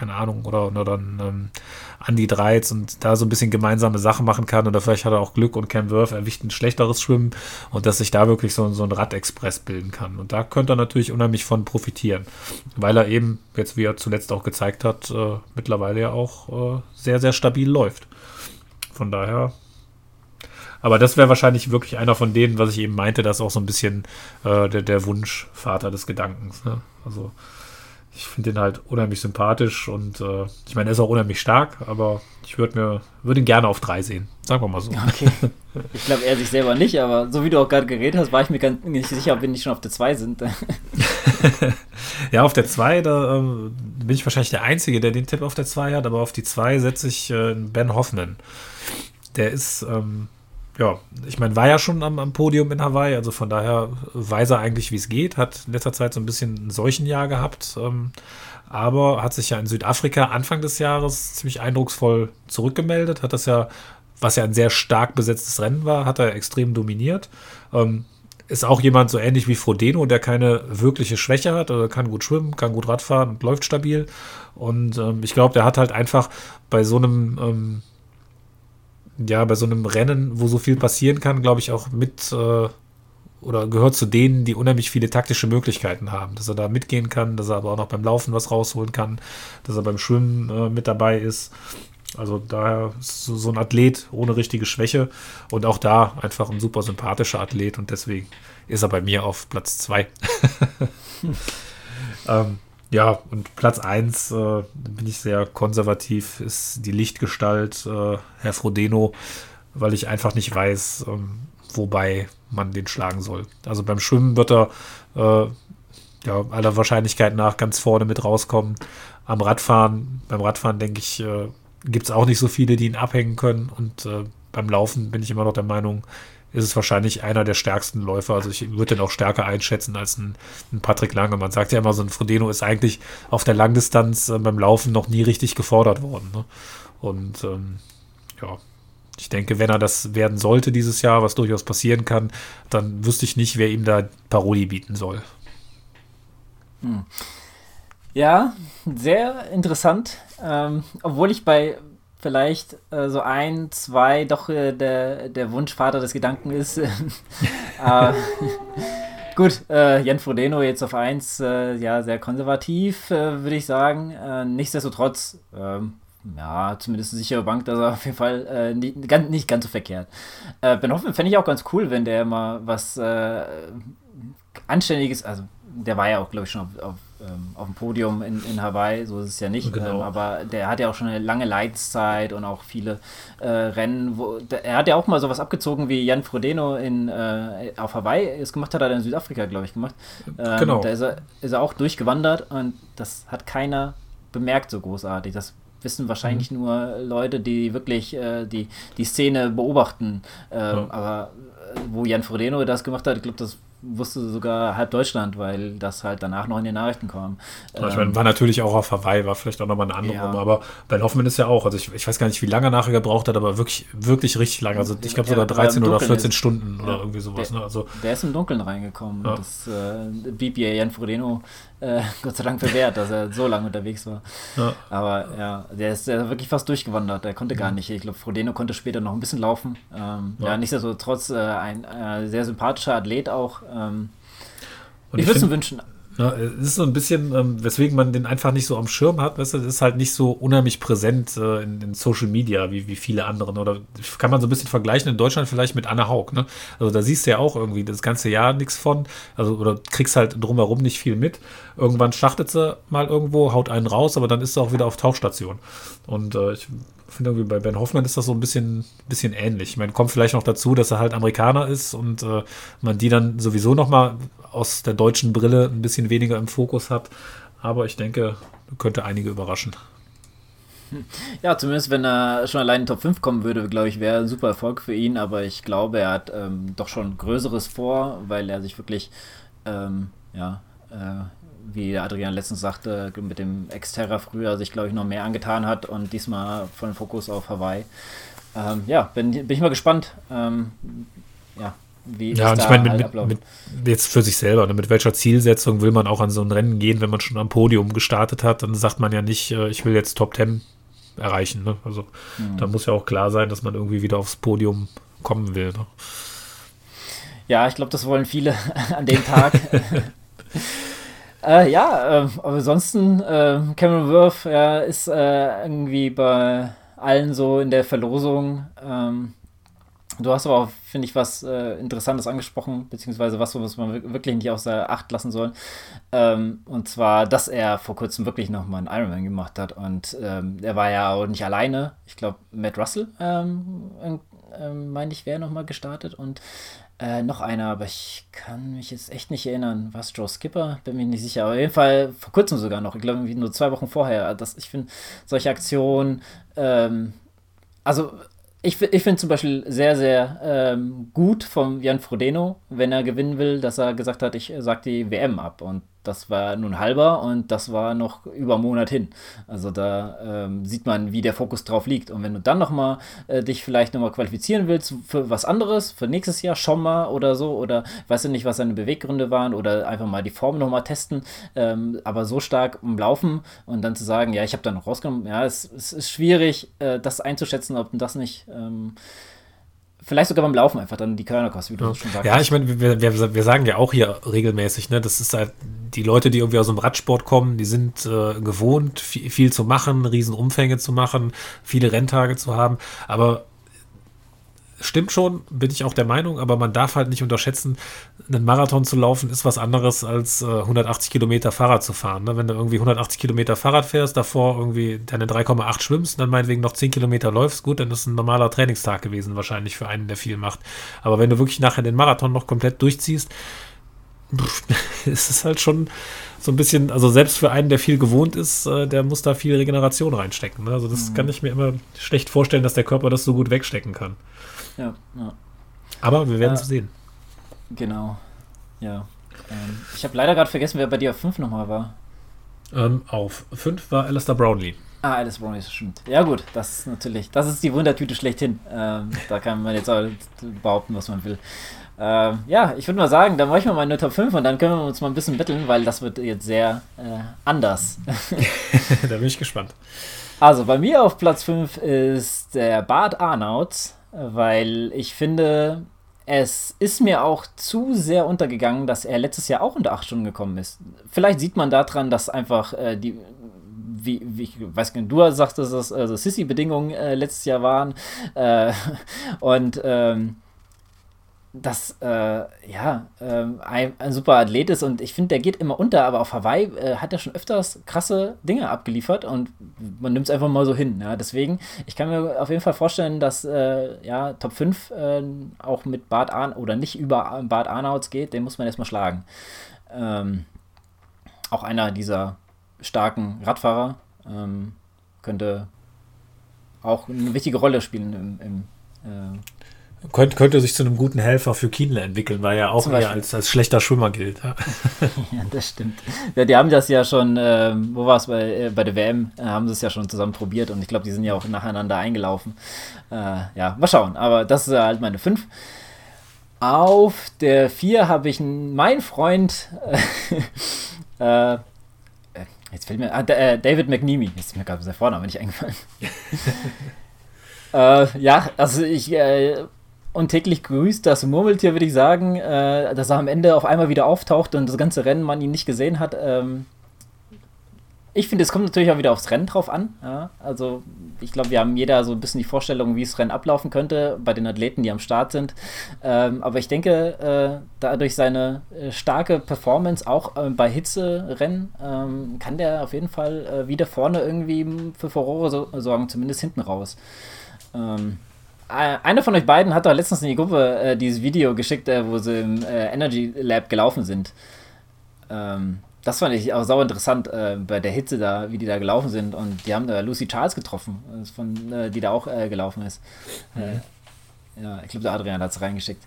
keine Ahnung, oder, oder dann ähm, Andy Dreiz und da so ein bisschen gemeinsame Sachen machen kann. Oder vielleicht hat er auch Glück und Cam Worth erwischt ein schlechteres Schwimmen und dass sich da wirklich so, so ein Radexpress bilden kann. Und da könnte er natürlich unheimlich von profitieren, weil er eben, jetzt wie er zuletzt auch gezeigt hat, äh, mittlerweile ja auch äh, sehr, sehr stabil läuft. Von daher Aber das wäre wahrscheinlich wirklich einer von denen, was ich eben meinte, das ist auch so ein bisschen äh, der, der Wunschvater des Gedankens. Ne? Also ich finde ihn halt unheimlich sympathisch und äh, ich meine, er ist auch unheimlich stark, aber ich würde mir würde ihn gerne auf drei sehen. Sagen wir mal so. Okay. Ich glaube, er sich selber nicht, aber so wie du auch gerade geredet hast, war ich mir ganz nicht sicher, ob wir nicht schon auf der 2 sind. ja, auf der 2, da äh, bin ich wahrscheinlich der Einzige, der den Tipp auf der 2 hat, aber auf die 2 setze ich äh, Ben Hoffman. Der ist, ähm, ja, ich meine, war ja schon am, am, Podium in Hawaii, also von daher weiß er eigentlich, wie es geht, hat in letzter Zeit so ein bisschen ein Seuchenjahr gehabt, ähm, aber hat sich ja in Südafrika Anfang des Jahres ziemlich eindrucksvoll zurückgemeldet, hat das ja, was ja ein sehr stark besetztes Rennen war, hat er extrem dominiert. Ähm, ist auch jemand so ähnlich wie Frodeno, der keine wirkliche Schwäche hat, oder kann gut schwimmen, kann gut Radfahren und läuft stabil. Und ähm, ich glaube, der hat halt einfach bei so einem ähm, ja, bei so einem Rennen, wo so viel passieren kann, glaube ich, auch mit äh, oder gehört zu denen, die unheimlich viele taktische Möglichkeiten haben. Dass er da mitgehen kann, dass er aber auch noch beim Laufen was rausholen kann, dass er beim Schwimmen äh, mit dabei ist. Also daher so, so ein Athlet ohne richtige Schwäche und auch da einfach ein super sympathischer Athlet und deswegen ist er bei mir auf Platz 2. ähm, ja, und Platz 1 äh, bin ich sehr konservativ, ist die Lichtgestalt äh, Herr Frodeno, weil ich einfach nicht weiß, ähm, wobei man den schlagen soll. Also beim Schwimmen wird er äh, ja, aller Wahrscheinlichkeit nach ganz vorne mit rauskommen. Am Radfahren, beim Radfahren denke ich, äh, gibt es auch nicht so viele, die ihn abhängen können. Und äh, beim Laufen bin ich immer noch der Meinung, ist es wahrscheinlich einer der stärksten Läufer. Also ich würde den auch stärker einschätzen als ein, ein, Patrick Lange. Man sagt ja immer, so ein Frodeno ist eigentlich auf der Langdistanz äh, beim Laufen noch nie richtig gefordert worden. Ne? Und ähm, ja, ich denke, wenn er das werden sollte dieses Jahr, was durchaus passieren kann, dann wüsste ich nicht, wer ihm da Paroli bieten soll. Hm. Ja, sehr interessant. Ähm, obwohl ich bei vielleicht äh, so ein, zwei doch äh, der, der Wunschvater des Gedanken ist. äh, gut, äh, Jan Frodeno jetzt auf eins, äh, ja, sehr konservativ, äh, würde ich sagen. Nichtsdestotrotz, ähm, ja, zumindest eine sichere Bank, dass er auf jeden Fall nicht, ganz, nicht ganz so verkehrt. ben Hoffmann fände ich auch ganz cool, wenn der mal was Anständiges, also der war ja auch, glaube ich, schon auf, auf ähm, auf dem Podium in, in Hawaii, so ist es ja nicht. Genau. Ähm, aber der hat ja auch schon eine lange Leitzeit und auch viele äh, Rennen. Wo, der, er hat ja auch mal sowas abgezogen wie Jan Frodeno in, äh, auf Hawaii. Das gemacht hat er in Südafrika, glaube ich, gemacht. Ähm, genau. Da ist er, ist er auch durchgewandert und das hat keiner bemerkt so großartig. Das wissen wahrscheinlich mhm. nur Leute, die wirklich äh, die, die Szene beobachten. Ähm, ja. Aber äh, wo Jan Frodeno das gemacht hat, ich glaube, das wusste sogar halb Deutschland, weil das halt danach noch in den Nachrichten kam. Ja, ich meine, war natürlich auch auf Hawaii, war vielleicht auch nochmal eine andere ja. Rum, aber Ben Hoffmann ist ja auch, also ich, ich, weiß gar nicht, wie lange er nachher gebraucht hat, aber wirklich, wirklich richtig lange. Also ich glaube sogar 13 oder 14 ist, Stunden oder irgendwie sowas. Der, ne? also, der ist im Dunkeln reingekommen. Das äh, BPA Jan Frodeno äh, Gott sei Dank bewährt, dass er so lange unterwegs war. Ja. Aber ja, der ist ja wirklich fast durchgewandert. Der konnte gar nicht. Ich glaube, Frodeno konnte später noch ein bisschen laufen. Ähm, ja. ja, nichtsdestotrotz äh, ein äh, sehr sympathischer Athlet auch. Ähm, ich würde es wünschen. Ja, es ist so ein bisschen, ähm, weswegen man den einfach nicht so am Schirm hat, weißt du, es ist halt nicht so unheimlich präsent äh, in, in, Social Media wie, wie viele anderen. Oder kann man so ein bisschen vergleichen in Deutschland vielleicht mit Anna Haug, ne? Also da siehst du ja auch irgendwie das ganze Jahr nichts von. Also, oder kriegst halt drumherum nicht viel mit. Irgendwann schlachtet sie mal irgendwo, haut einen raus, aber dann ist sie auch wieder auf Tauchstation. Und äh, ich finde irgendwie bei Ben Hoffmann ist das so ein bisschen, bisschen ähnlich. Ich meine, kommt vielleicht noch dazu, dass er halt Amerikaner ist und äh, man die dann sowieso nochmal aus der deutschen Brille ein bisschen weniger im Fokus hat. Aber ich denke, könnte einige überraschen. Ja, zumindest wenn er schon allein in Top 5 kommen würde, glaube ich, wäre ein super Erfolg für ihn. Aber ich glaube, er hat ähm, doch schon Größeres vor, weil er sich wirklich, ähm, ja, äh, wie Adrian letztens sagte, mit dem Exterra früher sich, glaube ich, noch mehr angetan hat und diesmal von Fokus auf Hawaii. Ähm, ja, bin, bin ich mal gespannt. Ähm, wie ja, und ich meine, mit, halt mit, mit, jetzt für sich selber, ne, mit welcher Zielsetzung will man auch an so ein Rennen gehen, wenn man schon am Podium gestartet hat, dann sagt man ja nicht, äh, ich will jetzt Top 10 erreichen. Ne? Also mhm. da muss ja auch klar sein, dass man irgendwie wieder aufs Podium kommen will. Ne? Ja, ich glaube, das wollen viele an dem Tag. äh, ja, äh, aber ansonsten, äh, Cameron Worth ja, ist irgendwie bei allen so in der Verlosung. Ähm, Du hast aber auch, finde ich, was äh, Interessantes angesprochen, beziehungsweise was, was man wirklich nicht außer Acht lassen soll. Ähm, und zwar, dass er vor kurzem wirklich nochmal einen Ironman gemacht hat. Und ähm, er war ja auch nicht alleine. Ich glaube, Matt Russell, ähm, ähm meine ich, wäre nochmal gestartet. Und äh, noch einer, aber ich kann mich jetzt echt nicht erinnern. Was Joe Skipper? Bin mir nicht sicher. Aber auf jeden Fall vor kurzem sogar noch. Ich glaube, nur zwei Wochen vorher. Das, ich finde solche Aktionen, ähm, also ich, ich finde zum Beispiel sehr, sehr ähm, gut von Jan Frodeno, wenn er gewinnen will, dass er gesagt hat, ich sag die WM ab. Und das war nun halber und das war noch über einen Monat hin. Also da ähm, sieht man, wie der Fokus drauf liegt. Und wenn du dann nochmal äh, dich vielleicht nochmal qualifizieren willst für was anderes, für nächstes Jahr schon mal oder so, oder weißt du nicht, was seine Beweggründe waren, oder einfach mal die Form nochmal testen, ähm, aber so stark umlaufen und dann zu sagen, ja, ich habe da noch rausgenommen, ja, es, es ist schwierig, äh, das einzuschätzen, ob das nicht. Ähm, vielleicht sogar beim Laufen einfach dann die Körner kostet, wie du ja. schon sagst. Ja, ich meine, wir, wir, wir sagen ja auch hier regelmäßig, ne, das ist halt die Leute, die irgendwie aus dem Radsport kommen, die sind äh, gewohnt, viel, viel, zu machen, Riesenumfänge zu machen, viele Renntage zu haben, aber stimmt schon, bin ich auch der Meinung, aber man darf halt nicht unterschätzen, einen Marathon zu laufen ist was anderes als äh, 180 Kilometer Fahrrad zu fahren. Ne? Wenn du irgendwie 180 Kilometer Fahrrad fährst, davor irgendwie deine 3,8 schwimmst, dann meinetwegen noch 10 Kilometer läufst, gut, dann ist ein normaler Trainingstag gewesen, wahrscheinlich für einen, der viel macht. Aber wenn du wirklich nachher den Marathon noch komplett durchziehst, ist es halt schon so ein bisschen, also selbst für einen, der viel gewohnt ist, äh, der muss da viel Regeneration reinstecken. Ne? Also das mhm. kann ich mir immer schlecht vorstellen, dass der Körper das so gut wegstecken kann. Ja, ja. Aber wir werden es sehen. Genau. Ja. Ähm, ich habe leider gerade vergessen, wer bei dir auf 5 nochmal war. Ähm, auf 5 war Alistair Brownlee. Ah, Alice Brownlee, stimmt. Ja gut, das ist natürlich, das ist die Wundertüte schlechthin. Ähm, da kann man jetzt auch behaupten, was man will. Ähm, ja, ich würde mal sagen, dann mache ich mal meine Top 5 und dann können wir uns mal ein bisschen betteln, weil das wird jetzt sehr äh, anders. da bin ich gespannt. Also bei mir auf Platz 5 ist der Bart Arnouts weil ich finde, es ist mir auch zu sehr untergegangen, dass er letztes Jahr auch unter 8 Stunden gekommen ist. Vielleicht sieht man daran, dass einfach äh, die, wie, wie, ich weiß nicht, du sagst, dass das also Sissy-Bedingungen äh, letztes Jahr waren. Äh, und ähm, das äh, ja ähm, ein, ein, super Athlet ist und ich finde, der geht immer unter, aber auf Hawaii äh, hat er schon öfters krasse Dinge abgeliefert und man nimmt es einfach mal so hin. Ja? Deswegen, ich kann mir auf jeden Fall vorstellen, dass äh, ja, Top 5 äh, auch mit Bart Arn oder nicht über Bart Arnauts geht, den muss man erstmal schlagen. Ähm, auch einer dieser starken Radfahrer ähm, könnte auch eine wichtige Rolle spielen im, im äh, könnte, sich zu einem guten Helfer für Kienle entwickeln, weil er auch eher als, als schlechter Schwimmer gilt. Ja, ja das stimmt. Ja, die haben das ja schon, äh, wo war es bei, äh, bei der WM, äh, haben sie es ja schon zusammen probiert und ich glaube, die sind ja auch nacheinander eingelaufen. Äh, ja, mal schauen, aber das ist halt meine 5. Auf der 4 habe ich meinen Freund, äh, jetzt fällt mir, ah, David McNeamy, ist mir gerade sein Vorname nicht eingefallen. ja, also ich und täglich grüßt das Murmeltier, würde ich sagen, äh, dass er am Ende auf einmal wieder auftaucht und das ganze Rennen man ihn nicht gesehen hat. Ähm, ich finde, es kommt natürlich auch wieder aufs Rennen drauf an. Ja? Also, ich glaube, wir haben jeder so ein bisschen die Vorstellung, wie das Rennen ablaufen könnte bei den Athleten, die am Start sind. Ähm, aber ich denke, äh, dadurch seine äh, starke Performance auch äh, bei Hitzerennen ähm, kann der auf jeden Fall äh, wieder vorne irgendwie für Furore so sorgen, zumindest hinten raus. Ähm, äh, einer von euch beiden hat doch letztens in die Gruppe äh, dieses Video geschickt, äh, wo sie im äh, Energy Lab gelaufen sind. Ähm, das fand ich auch sauer interessant äh, bei der Hitze da, wie die da gelaufen sind. Und die haben da Lucy Charles getroffen, von, äh, die da auch gelaufen ist. Mhm. ja, ich glaube, der Adrian hat es reingeschickt.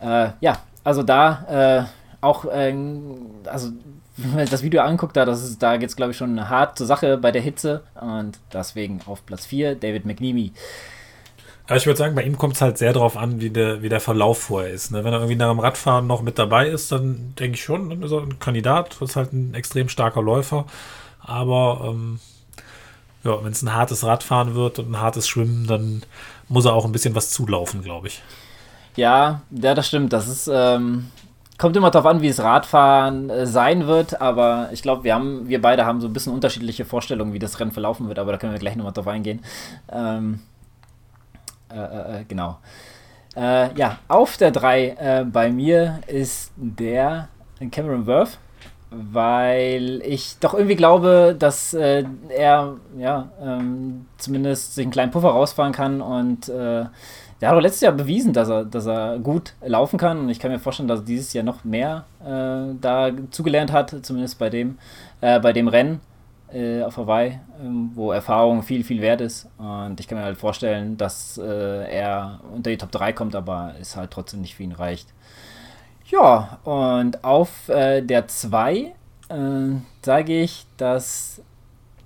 ja, also da auch, also wenn man das Video anguckt, da, da geht es, glaube ich, schon hart zur Sache bei der Hitze. Und deswegen auf Platz 4 David McNeamy. Aber ich würde sagen, bei ihm kommt es halt sehr darauf an, wie der, wie der Verlauf vorher ist. Ne? Wenn er irgendwie nach dem Radfahren noch mit dabei ist, dann denke ich schon, dann ist er ein Kandidat, ist halt ein extrem starker Läufer. Aber ähm, ja, wenn es ein hartes Radfahren wird und ein hartes Schwimmen, dann muss er auch ein bisschen was zulaufen, glaube ich. Ja, ja, das stimmt. Das ist, ähm, kommt immer darauf an, wie es Radfahren äh, sein wird, aber ich glaube, wir wir beide haben so ein bisschen unterschiedliche Vorstellungen, wie das Rennen verlaufen wird, aber da können wir gleich nochmal drauf eingehen. Ähm, äh, äh, äh, genau. Äh, ja, auf der 3 äh, bei mir ist der Cameron Worth, weil ich doch irgendwie glaube, dass er ja ähm, zumindest sich einen kleinen Puffer rausfahren kann und der hat auch letztes Jahr bewiesen, dass er, dass er gut laufen kann und ich kann mir vorstellen, dass er dieses Jahr noch mehr äh, da zugelernt hat, zumindest bei dem, äh, bei dem Rennen äh, auf Hawaii, ähm, wo Erfahrung viel, viel wert ist. Und ich kann mir halt vorstellen, dass äh, er unter die Top 3 kommt, aber es halt trotzdem nicht für ihn reicht. Ja, und auf äh, der 2 äh, sage ich, dass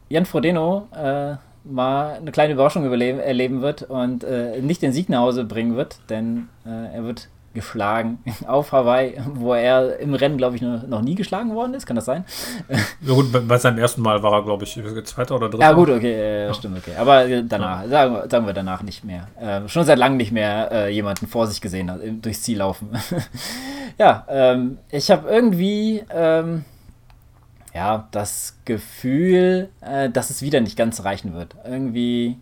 Jan Frodeno äh, mal eine kleine Überraschung erleben wird und äh, nicht den Sieg nach Hause bringen wird, denn er wird geschlagen auf Hawaii, wo er im Rennen, glaube ich, noch nie geschlagen worden ist. Kann das sein? Ja, gut, bei seinem ersten Mal war er, glaube ich, zweiter oder dritter. Ja, gut, okay, äh, ja. stimmt, okay. Aber äh, danach, sagen, sagen, wir danach nicht mehr. Äh, schon seit langem nicht mehr äh, jemanden vor sich gesehen hat, durchs Ziel laufen. ja, ähm, ich habe irgendwie. Ähm, ja, das Gefühl, äh, dass es wieder nicht ganz reichen wird. Irgendwie,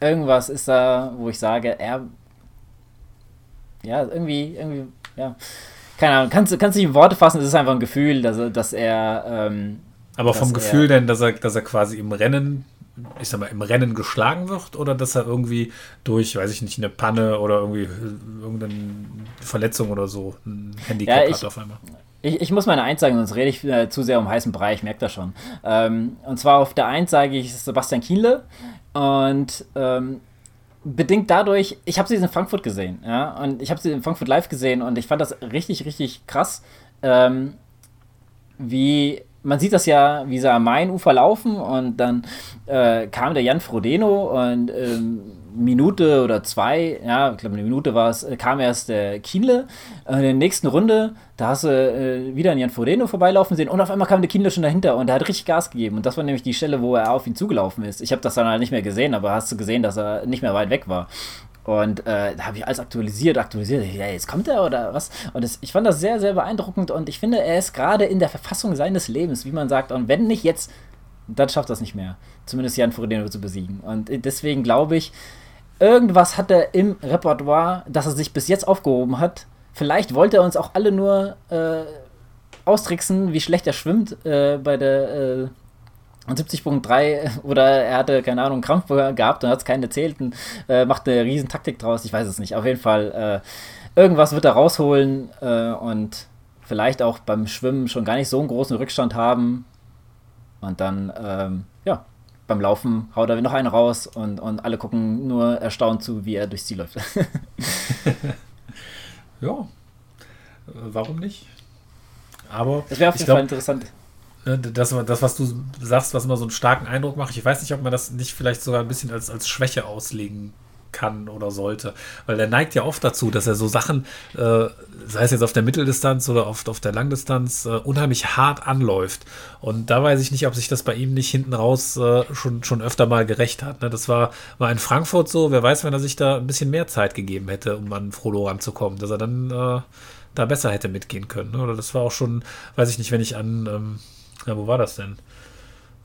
irgendwas ist da, wo ich sage, er ja, irgendwie, irgendwie, ja. Keine Ahnung, kannst, kannst du nicht in Worte fassen, es ist einfach ein Gefühl, dass er, dass er ähm, aber vom Gefühl denn, dass er, dass er quasi im Rennen, ich sag mal, im Rennen geschlagen wird oder dass er irgendwie durch, weiß ich nicht, eine Panne oder irgendwie irgendeine Verletzung oder so ein Handicap ja, ich, hat auf einmal? Ich, ich muss meine Eins sagen, sonst rede ich äh, zu sehr um heißen Brei, ich merke das schon. Ähm, und zwar auf der Eins sage ich Sebastian Kienle und ähm, bedingt dadurch, ich habe sie in Frankfurt gesehen, ja, und ich habe sie in Frankfurt live gesehen und ich fand das richtig, richtig krass, ähm, wie man sieht das ja, wie sie am Mainufer laufen und dann äh, kam der Jan Frodeno und ähm, Minute oder zwei, ja, ich glaube eine Minute war es, äh, kam erst der Kienle. Äh, in der nächsten Runde, da hast du äh, wieder einen Jan Frodeno vorbeilaufen sehen und auf einmal kam der Kienle schon dahinter und der hat richtig Gas gegeben. Und das war nämlich die Stelle, wo er auf ihn zugelaufen ist. Ich habe das dann halt nicht mehr gesehen, aber hast du gesehen, dass er nicht mehr weit weg war. Und äh, da habe ich alles aktualisiert, aktualisiert. Ja, jetzt kommt er oder was? Und das, ich fand das sehr, sehr beeindruckend und ich finde, er ist gerade in der Verfassung seines Lebens, wie man sagt. Und wenn nicht jetzt, dann schafft er es nicht mehr. Zumindest Jan Frodeno zu besiegen. Und deswegen glaube ich, irgendwas hat er im Repertoire, das er sich bis jetzt aufgehoben hat. Vielleicht wollte er uns auch alle nur äh, austricksen, wie schlecht er schwimmt äh, bei der äh, 70.3 oder er hatte, keine Ahnung, Krampf gehabt und hat es keinen erzählt und äh, macht eine riesen Taktik draus. Ich weiß es nicht. Auf jeden Fall, äh, irgendwas wird er rausholen äh, und vielleicht auch beim Schwimmen schon gar nicht so einen großen Rückstand haben. Und dann, ähm, ja, beim Laufen haut er noch einen raus und, und alle gucken nur erstaunt zu, wie er durchs Ziel läuft. ja, warum nicht? Aber das wäre auf jeden glaub, Fall interessant. Ne, das, das, was du sagst, was immer so einen starken Eindruck macht, ich weiß nicht, ob man das nicht vielleicht sogar ein bisschen als, als Schwäche auslegen kann oder sollte. Weil er neigt ja oft dazu, dass er so Sachen, äh, sei es jetzt auf der Mitteldistanz oder oft auf der Langdistanz, äh, unheimlich hart anläuft. Und da weiß ich nicht, ob sich das bei ihm nicht hinten raus äh, schon, schon öfter mal gerecht hat. Ne? Das war, war in Frankfurt so, wer weiß, wenn er sich da ein bisschen mehr Zeit gegeben hätte, um an Frodo ranzukommen, dass er dann äh, da besser hätte mitgehen können. Ne? Oder das war auch schon, weiß ich nicht, wenn ich an, ähm, ja, wo war das denn?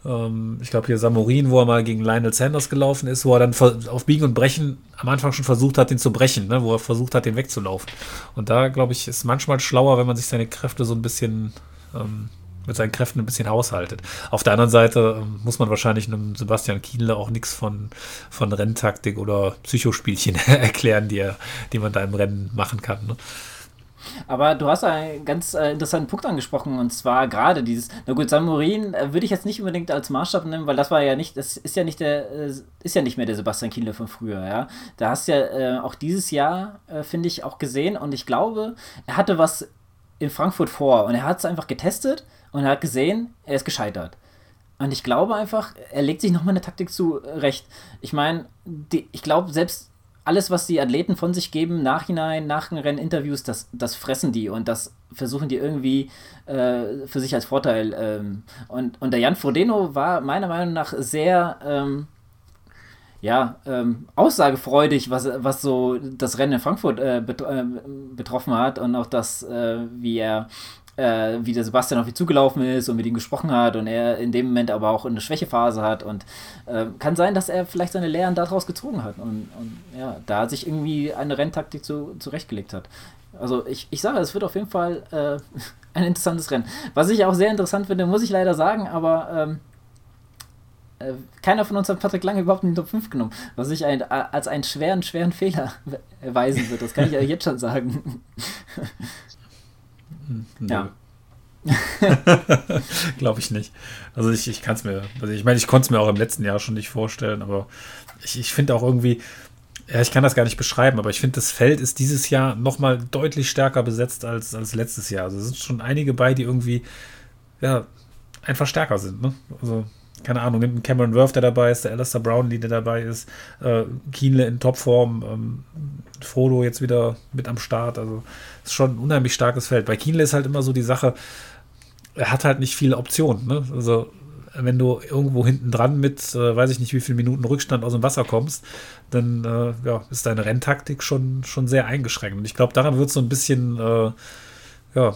Ähm, ich glaube hier Samorin, wo er mal gegen Lionel Sanders gelaufen ist, wo er dann auf Biegen und Brechen am Anfang schon versucht hat, den zu brechen, ne? wo er versucht hat, den wegzulaufen. Und da, glaube ich, ist manchmal schlauer, wenn man sich seine Kräfte so ein bisschen ähm, mit seinen Kräften ein bisschen haushaltet. Auf der anderen Seite ähm, muss man wahrscheinlich einem Sebastian Kienle auch nichts von, von Renntaktik oder Psychospielchen erklären, die, er, die man da im Rennen machen kann. Ne? Aber du hast einen ganz äh, interessanten Punkt angesprochen und zwar gerade dieses, na gut, Samurin äh, würde ich jetzt nicht unbedingt als Maßstab nehmen, weil das war ja nicht, das ist ja nicht der, äh, ist ja nicht mehr der Sebastian Kienle von früher, ja. Da hast du ja äh, auch dieses Jahr, äh, finde ich, auch gesehen und ich glaube, er hatte was in Frankfurt vor und er hat es einfach getestet und er hat gesehen, er ist gescheitert. Und ich glaube einfach, er legt sich nochmal eine Taktik zurecht. Ich meine, ich glaube, selbst alles, was die Athleten von sich geben, nachhinein, nach den Renninterviews, das, das fressen die und das versuchen die irgendwie äh, für sich als Vorteil. Ähm, und, und der Jan Frodeno war meiner Meinung nach sehr ähm, ja, ähm, aussagefreudig, was, was so das Rennen in Frankfurt äh, bet äh, betroffen hat und auch das, äh, wie er äh, wie der Sebastian auf ihn zugelaufen ist und mit ihm gesprochen hat und er in dem Moment aber auch eine Schwächephase hat und äh, kann sein, dass er vielleicht seine Lehren daraus gezogen hat und, und ja, da sich irgendwie eine Renntaktik zu, zurechtgelegt hat. Also ich, ich sage, es wird auf jeden Fall äh, ein interessantes Rennen. Was ich auch sehr interessant finde, muss ich leider sagen, aber ähm, äh, keiner von uns hat Patrick Lange überhaupt in die Top 5 genommen, was ich ein, als einen schweren, schweren Fehler erweisen wird. Das kann ich euch jetzt schon sagen. Nö. Ja. Glaube ich nicht. Also ich, ich kann es mir, also ich meine, ich konnte es mir auch im letzten Jahr schon nicht vorstellen, aber ich, ich finde auch irgendwie, ja, ich kann das gar nicht beschreiben, aber ich finde, das Feld ist dieses Jahr nochmal deutlich stärker besetzt als, als letztes Jahr. Also es sind schon einige bei, die irgendwie, ja, einfach stärker sind. Ne? Also, keine Ahnung, nimmt Cameron Worth, der dabei ist, der Alistair Brownlee, der dabei ist, äh, Kienle in Topform, ähm, Frodo jetzt wieder mit am Start. Also, ist schon ein unheimlich starkes Feld. Bei Kienle ist halt immer so die Sache, er hat halt nicht viele Optionen. Ne? Also, wenn du irgendwo hinten dran mit, äh, weiß ich nicht, wie viele Minuten Rückstand aus dem Wasser kommst, dann äh, ja, ist deine Renntaktik schon, schon sehr eingeschränkt. Und ich glaube, daran wird so ein bisschen, äh, ja,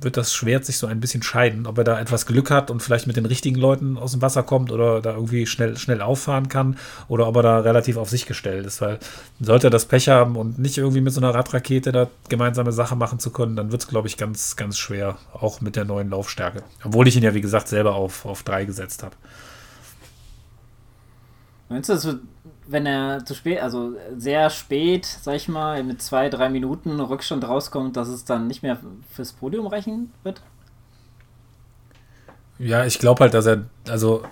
wird das Schwert sich so ein bisschen scheiden, ob er da etwas Glück hat und vielleicht mit den richtigen Leuten aus dem Wasser kommt oder da irgendwie schnell, schnell auffahren kann oder ob er da relativ auf sich gestellt ist, weil sollte er das Pech haben und nicht irgendwie mit so einer Radrakete da gemeinsame Sache machen zu können, dann wird es, glaube ich, ganz, ganz schwer, auch mit der neuen Laufstärke. Obwohl ich ihn ja, wie gesagt, selber auf, auf drei gesetzt habe. Meinst du, das wird wenn er zu spät, also sehr spät, sag ich mal, mit zwei, drei Minuten Rückstand rauskommt, dass es dann nicht mehr fürs Podium reichen wird? Ja, ich glaube halt, dass er, also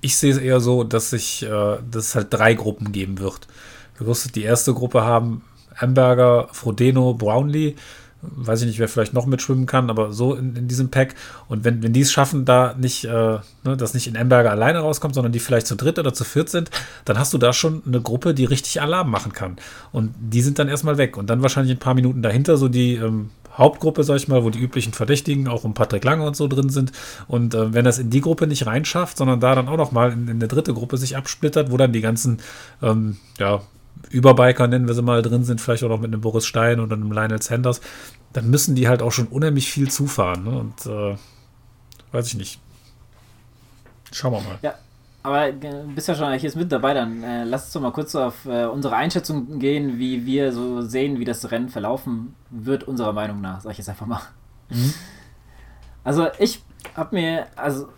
ich sehe es eher so, dass sich, äh, dass es halt drei Gruppen geben wird. Du wirst die erste Gruppe haben, Amberger, Frodeno, Brownlee weiß ich nicht, wer vielleicht noch mitschwimmen kann, aber so in, in diesem Pack. Und wenn, wenn die es schaffen, da nicht, äh, ne, dass nicht in Emberger alleine rauskommt, sondern die vielleicht zu dritt oder zu viert sind, dann hast du da schon eine Gruppe, die richtig Alarm machen kann. Und die sind dann erstmal weg. Und dann wahrscheinlich ein paar Minuten dahinter so die ähm, Hauptgruppe, sag ich mal, wo die üblichen Verdächtigen, auch um Patrick Lange und so drin sind. Und äh, wenn das in die Gruppe nicht reinschafft, sondern da dann auch nochmal in, in eine dritte Gruppe sich absplittert, wo dann die ganzen, ähm, ja, Überbiker, nennen wir sie mal, drin sind, vielleicht auch noch mit einem Boris Stein oder einem Lionel Sanders, dann müssen die halt auch schon unheimlich viel zufahren. Ne? Und äh, weiß ich nicht. Schauen wir mal. Ja, aber du bist ja schon hier mit dabei, dann äh, lass uns doch mal kurz auf äh, unsere Einschätzung gehen, wie wir so sehen, wie das Rennen verlaufen wird, unserer Meinung nach, sag ich jetzt einfach mal. Mhm. Also ich habe mir, also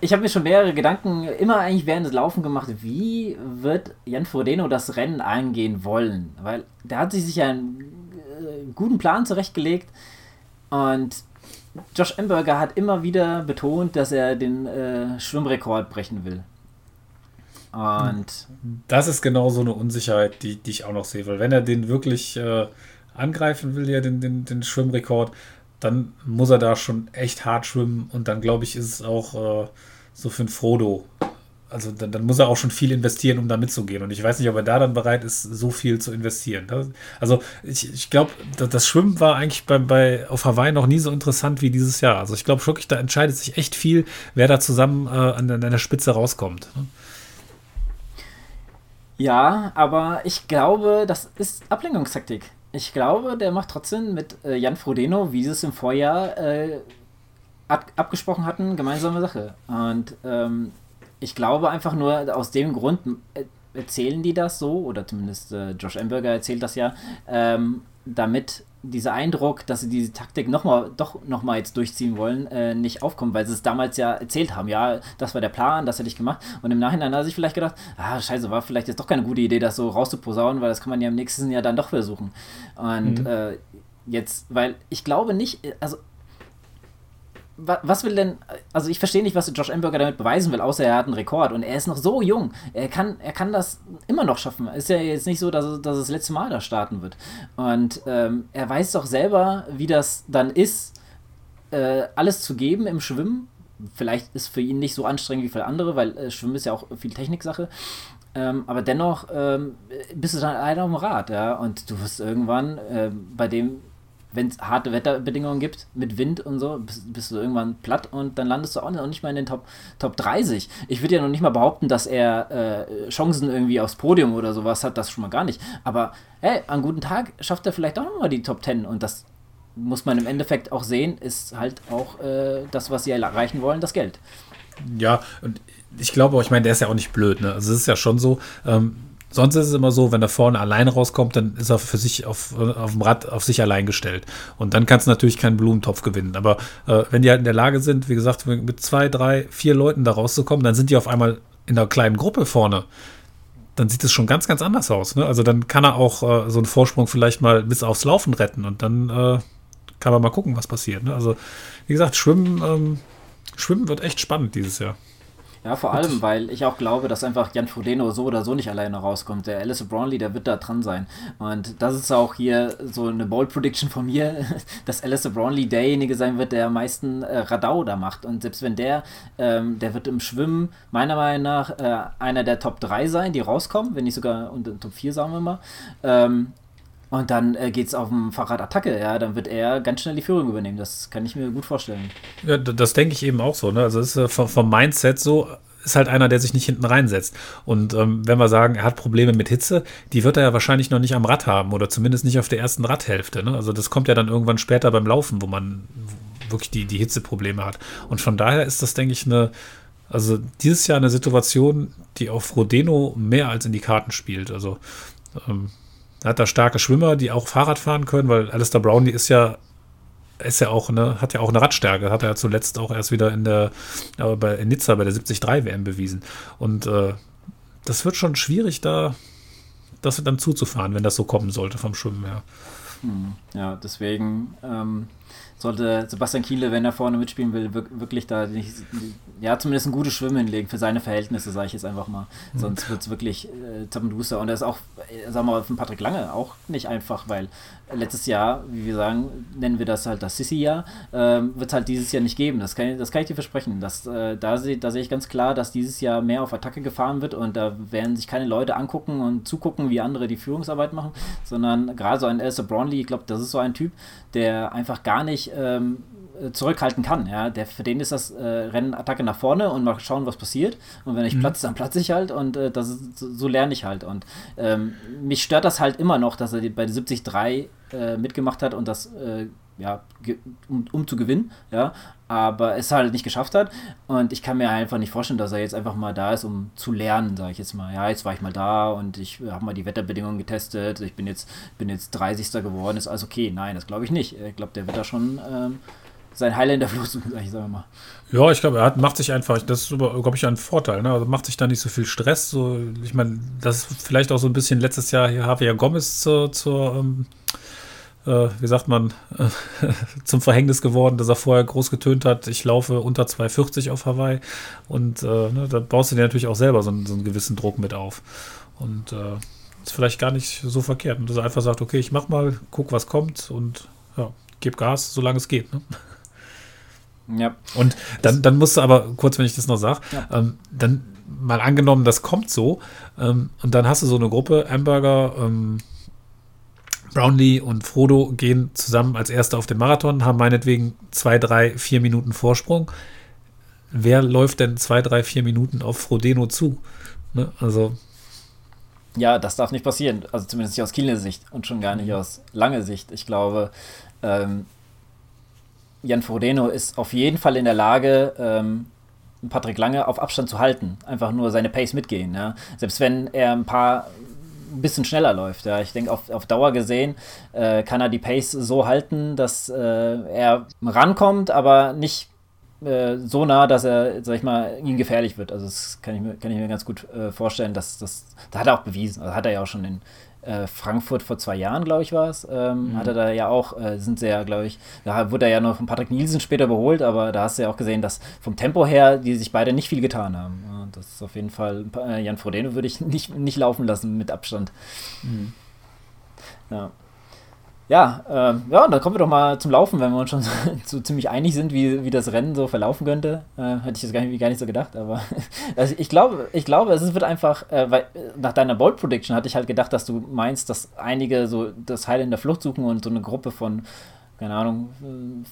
ich habe mir schon mehrere Gedanken immer eigentlich während des Laufen gemacht, wie wird Jan Frodeno das Rennen angehen wollen? Weil der hat sich ja einen äh, guten Plan zurechtgelegt und Josh Emberger hat immer wieder betont, dass er den äh, Schwimmrekord brechen will. Und das ist genau so eine Unsicherheit, die, die ich auch noch sehe, weil wenn er den wirklich äh, angreifen will, ja, den, den, den Schwimmrekord, dann muss er da schon echt hart schwimmen und dann glaube ich, ist es auch äh, so für ein Frodo. Also dann, dann, muss er auch schon viel investieren, um da mitzugehen. Und ich weiß nicht, ob er da dann bereit ist, so viel zu investieren. Also ich, ich glaube, das Schwimmen war eigentlich bei, bei, auf Hawaii noch nie so interessant wie dieses Jahr. Also ich glaube wirklich, da entscheidet sich echt viel, wer da zusammen äh, an, an, der Spitze rauskommt. Ne? Ja, aber ich glaube, das ist Ablenkungstaktik. Ich glaube, der macht trotzdem mit äh, Jan Frodeno, wie sie es im Vorjahr äh, ab, abgesprochen hatten, gemeinsame Sache. Und ähm, ich glaube einfach nur aus dem Grund äh, erzählen die das so, oder zumindest äh, Josh Amberger erzählt das ja, ähm, damit dieser Eindruck, dass sie diese Taktik noch mal, doch nochmal jetzt durchziehen wollen, äh, nicht aufkommt, weil sie es damals ja erzählt haben. Ja, das war der Plan, das hätte ich gemacht. Und im Nachhinein hat sich vielleicht gedacht, ah, scheiße, war vielleicht jetzt doch keine gute Idee, das so rauszuposaunen, weil das kann man ja im nächsten Jahr dann doch versuchen. Und mhm. äh, jetzt, weil ich glaube nicht, also was will denn, also ich verstehe nicht, was Josh Amberger damit beweisen will, außer er hat einen Rekord und er ist noch so jung. Er kann, er kann das immer noch schaffen. Ist ja jetzt nicht so, dass, es, dass das letzte Mal da starten wird. Und ähm, er weiß doch selber, wie das dann ist, äh, alles zu geben im Schwimmen. Vielleicht ist für ihn nicht so anstrengend wie für andere, weil äh, Schwimmen ist ja auch viel Techniksache. Ähm, aber dennoch ähm, bist du dann auf dem Rad, ja, und du wirst irgendwann äh, bei dem wenn es harte Wetterbedingungen gibt, mit Wind und so, bist, bist, du irgendwann platt und dann landest du auch nicht mal in den Top, Top 30. Ich würde ja noch nicht mal behaupten, dass er äh, Chancen irgendwie aufs Podium oder sowas hat, das schon mal gar nicht. Aber hey, an guten Tag schafft er vielleicht auch nochmal die Top 10 und das muss man im Endeffekt auch sehen, ist halt auch äh, das, was sie erreichen wollen, das Geld. Ja, und ich glaube auch, ich meine, der ist ja auch nicht blöd. Ne? Also es ist ja schon so, ähm, sonst ist es immer so, wenn er vorne alleine rauskommt, dann ist er für sich auf, auf dem Rad auf sich allein gestellt. Und dann kannst du natürlich keinen Blumentopf gewinnen. Aber äh, wenn die halt in der Lage sind, wie gesagt, mit zwei, drei, vier Leuten da rauszukommen, dann sind die auf einmal in einer kleinen Gruppe vorne. Dann sieht es schon ganz, ganz anders aus. Ne? Also dann kann er auch äh, so einen Vorsprung vielleicht mal bis aufs Laufen retten und dann äh, kann man mal gucken, was passiert. Ne? Also, wie gesagt, Schwimmen, ähm, Schwimmen wird echt spannend dieses Jahr. Ja, vor allem, weil ich auch glaube, dass einfach Jan Frodeno so oder so nicht alleine rauskommt. Der Alice Brownlee, der wird da dran sein. Und das ist auch hier so eine Bold Prediction von mir, dass Alice Brownlee derjenige sein wird, der am meisten äh, Radau da macht. Und selbst wenn der, ähm, der wird im Schwimmen meiner Meinung nach äh, einer der Top 3 sein, die rauskommen, wenn nicht sogar unter Top 4, sagen wir mal. Ähm, und dann äh, geht es auf dem Fahrrad Attacke, ja, dann wird er ganz schnell die Führung übernehmen. Das kann ich mir gut vorstellen. Ja, das denke ich eben auch so. Ne? Also es ist äh, vom, vom, Mindset so, ist halt einer, der sich nicht hinten reinsetzt. Und ähm, wenn wir sagen, er hat Probleme mit Hitze, die wird er ja wahrscheinlich noch nicht am Rad haben oder zumindest nicht auf der ersten Radhälfte. Ne? Also das kommt ja dann irgendwann später beim Laufen, wo man wirklich die, die Hitzeprobleme hat. Und von daher ist das, denke ich, eine, also dieses Jahr eine Situation, die auf Rodeno mehr als in die Karten spielt. Also ähm, hat da starke Schwimmer, die auch Fahrrad fahren können, weil Alistair Brownlee ist ja ist ja auch eine, hat ja auch eine Radstärke, hat er ja zuletzt auch erst wieder in der äh, bei in Nizza bei der 73 WM bewiesen. Und äh, das wird schon schwierig, da das dann zuzufahren, wenn das so kommen sollte vom Schwimmen her. Hm, ja, deswegen ähm, sollte Sebastian Kiele, wenn er vorne mitspielen will, wirklich da nicht, ja, zumindest ein gutes Schwimmen hinlegen für seine Verhältnisse, sage ich jetzt einfach mal. Mhm. Sonst wird es wirklich äh, Zappenduster. Und das ist auch, äh, sagen wir mal, von Patrick Lange auch nicht einfach, weil letztes Jahr, wie wir sagen, nennen wir das halt das Sissi-Jahr, äh, wird es halt dieses Jahr nicht geben. Das kann, das kann ich dir versprechen. Das, äh, da sehe da seh ich ganz klar, dass dieses Jahr mehr auf Attacke gefahren wird und da werden sich keine Leute angucken und zugucken, wie andere die Führungsarbeit machen, sondern gerade so ein Elsa Brownlee, ich glaube, das ist so ein Typ, der einfach gar nicht ähm, zurückhalten kann. Ja? Der, für den ist das äh, Rennen Attacke nach vorne und mal schauen, was passiert. Und wenn ich mhm. platze, dann platze ich halt und äh, das ist, so, so, lerne ich halt. Und ähm, mich stört das halt immer noch, dass er bei 73 äh, mitgemacht hat und das äh, ja, um, um, zu gewinnen, ja, aber es halt nicht geschafft hat. Und ich kann mir einfach nicht vorstellen, dass er jetzt einfach mal da ist, um zu lernen, sage ich jetzt mal. Ja, jetzt war ich mal da und ich habe mal die Wetterbedingungen getestet, ich bin jetzt, bin jetzt 30. geworden, ist alles okay. Nein, das glaube ich nicht. Ich glaube, der wird da schon ähm, sein Highlander-Fluch suchen, sag ich sag mal. Ja, ich glaube, er hat, macht sich einfach, das ist, glaube ich, ein Vorteil, ne? Also macht sich da nicht so viel Stress. So, ich meine, das ist vielleicht auch so ein bisschen letztes Jahr hier Javier Gomez zur, zur ähm, äh, wie sagt man, äh, zum Verhängnis geworden, dass er vorher groß getönt hat, ich laufe unter 2,40 auf Hawaii. Und äh, ne, da baust du dir natürlich auch selber so, so einen gewissen Druck mit auf. Und äh, ist vielleicht gar nicht so verkehrt. Und dass er einfach sagt, okay, ich mach mal, guck, was kommt und ja, gib Gas, solange es geht. Ne? Ja. Und dann, dann musst du aber, kurz, wenn ich das noch sage, ja. ähm, dann mal angenommen, das kommt so, ähm, und dann hast du so eine Gruppe, Hamburger, ähm, Brownlee und Frodo gehen zusammen als Erster auf den Marathon, haben meinetwegen zwei, drei, vier Minuten Vorsprung. Wer läuft denn zwei, drei, vier Minuten auf Frodeno zu? Ne? Also. Ja, das darf nicht passieren. Also zumindest nicht aus Kieler Sicht und schon gar nicht mhm. aus langer Sicht. Ich glaube, ähm, Jan Frodeno ist auf jeden Fall in der Lage, ähm, Patrick Lange auf Abstand zu halten. Einfach nur seine Pace mitgehen. Ja? Selbst wenn er ein paar ein bisschen schneller läuft. Ja. Ich denke, auf, auf Dauer gesehen äh, kann er die Pace so halten, dass äh, er rankommt, aber nicht äh, so nah, dass er, sag ich mal, ihm gefährlich wird. Also das kann ich mir, kann ich mir ganz gut äh, vorstellen, dass das, das hat er auch bewiesen. Also hat er ja auch schon in äh, Frankfurt vor zwei Jahren, glaube ich, war es, ähm, mhm. hat er da ja auch, äh, sind sie ja, glaube ich, da wurde er ja noch von Patrick Nielsen später überholt, aber da hast du ja auch gesehen, dass vom Tempo her die sich beide nicht viel getan haben. Und das ist auf jeden Fall, äh, Jan Frodeno würde ich nicht, nicht laufen lassen mit Abstand. Mhm. Ja. Ja, ähm, ja, dann kommen wir doch mal zum Laufen, wenn wir uns schon so, so ziemlich einig sind, wie, wie das Rennen so verlaufen könnte. Äh, hätte ich das gar nicht, gar nicht so gedacht, aber also ich glaube, ich glaube, es wird einfach, äh, weil nach deiner Bold Prediction hatte ich halt gedacht, dass du meinst, dass einige so das Heil in der Flucht suchen und so eine Gruppe von keine Ahnung,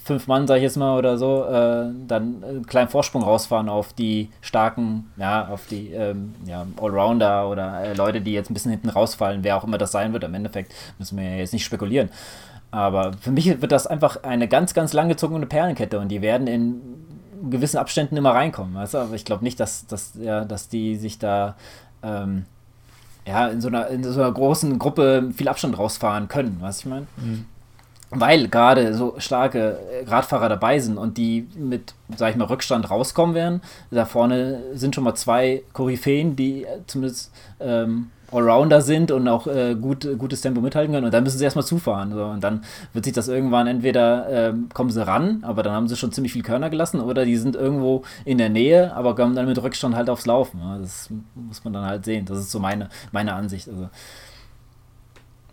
fünf Mann, sag ich jetzt mal, oder so, äh, dann einen kleinen Vorsprung rausfahren auf die starken, ja, auf die ähm, ja, Allrounder oder äh, Leute, die jetzt ein bisschen hinten rausfallen, wer auch immer das sein wird. Im Endeffekt müssen wir ja jetzt nicht spekulieren. Aber für mich wird das einfach eine ganz, ganz lang gezogene Perlenkette und die werden in gewissen Abständen immer reinkommen. Weißt du? Aber ich glaube nicht, dass, dass, ja, dass die sich da ähm, ja, in, so einer, in so einer großen Gruppe viel Abstand rausfahren können, du, ich meine? Mhm. Weil gerade so starke Radfahrer dabei sind und die mit, sag ich mal, Rückstand rauskommen werden. Da vorne sind schon mal zwei Koryphäen, die zumindest ähm, Allrounder sind und auch äh, gut, gutes Tempo mithalten können. Und dann müssen sie erstmal zufahren. So. Und dann wird sich das irgendwann entweder äh, kommen sie ran, aber dann haben sie schon ziemlich viel Körner gelassen, oder die sind irgendwo in der Nähe, aber kommen dann mit Rückstand halt aufs Laufen. Das muss man dann halt sehen. Das ist so meine, meine Ansicht also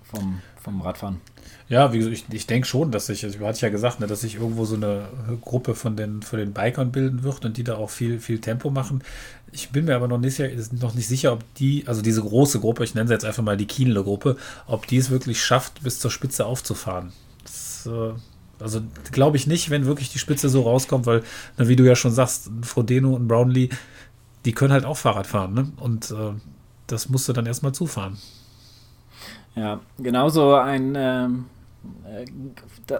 vom, vom Radfahren. Ja, wie gesagt, ich, ich denke schon, dass sich, also hatte ich ja gesagt, ne, dass sich irgendwo so eine Gruppe von den, von den Bikern bilden wird und die da auch viel, viel Tempo machen. Ich bin mir aber noch nicht, noch nicht sicher, ob die, also diese große Gruppe, ich nenne sie jetzt einfach mal die Kienle Gruppe, ob die es wirklich schafft, bis zur Spitze aufzufahren. Das, äh, also glaube ich nicht, wenn wirklich die Spitze so rauskommt, weil, na, wie du ja schon sagst, Frodeno und Brownlee, die können halt auch Fahrrad fahren, ne? Und äh, das musst du dann erstmal zufahren. Ja, genauso ein ähm, äh,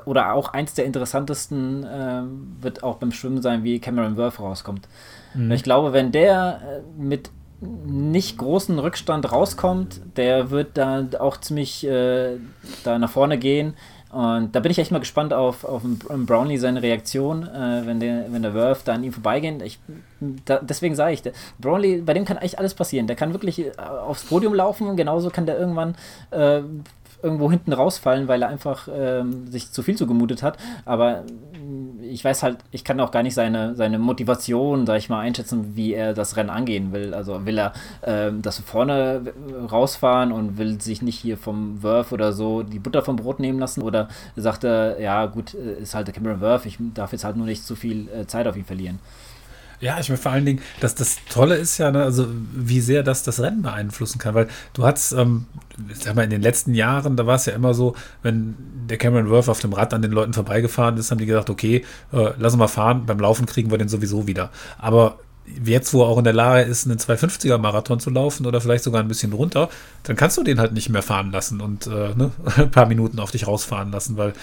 oder auch eins der interessantesten äh, wird auch beim Schwimmen sein, wie Cameron Worth rauskommt. Mhm. Ich glaube, wenn der äh, mit nicht großen Rückstand rauskommt, der wird da auch ziemlich äh, da nach vorne gehen. Und da bin ich echt mal gespannt auf, auf Brownlee seine Reaktion, äh, wenn, der, wenn der Worth da an ihm vorbeigeht. Ich, da, deswegen sage ich, der, Brownlee, bei dem kann eigentlich alles passieren. Der kann wirklich äh, aufs Podium laufen, genauso kann der irgendwann äh, irgendwo hinten rausfallen, weil er einfach ähm, sich zu viel zugemutet hat. Aber mm, ich weiß halt, ich kann auch gar nicht seine, seine Motivation, sag ich mal, einschätzen, wie er das Rennen angehen will. Also will er ähm, das vorne rausfahren und will sich nicht hier vom Wurf oder so die Butter vom Brot nehmen lassen oder sagt er, ja gut, äh, ist halt der Cameron Wurf, ich darf jetzt halt nur nicht zu viel äh, Zeit auf ihn verlieren. Ja, ich meine vor allen Dingen, dass das Tolle ist ja, ne, also wie sehr das das Rennen beeinflussen kann, weil du hast, ähm, sag mal, in den letzten Jahren, da war es ja immer so, wenn der Cameron Worth auf dem Rad an den Leuten vorbeigefahren ist, haben die gesagt, okay, äh, lass uns mal fahren, beim Laufen kriegen wir den sowieso wieder. Aber jetzt, wo er auch in der Lage ist, einen 250er Marathon zu laufen oder vielleicht sogar ein bisschen runter, dann kannst du den halt nicht mehr fahren lassen und äh, ne, ein paar Minuten auf dich rausfahren lassen, weil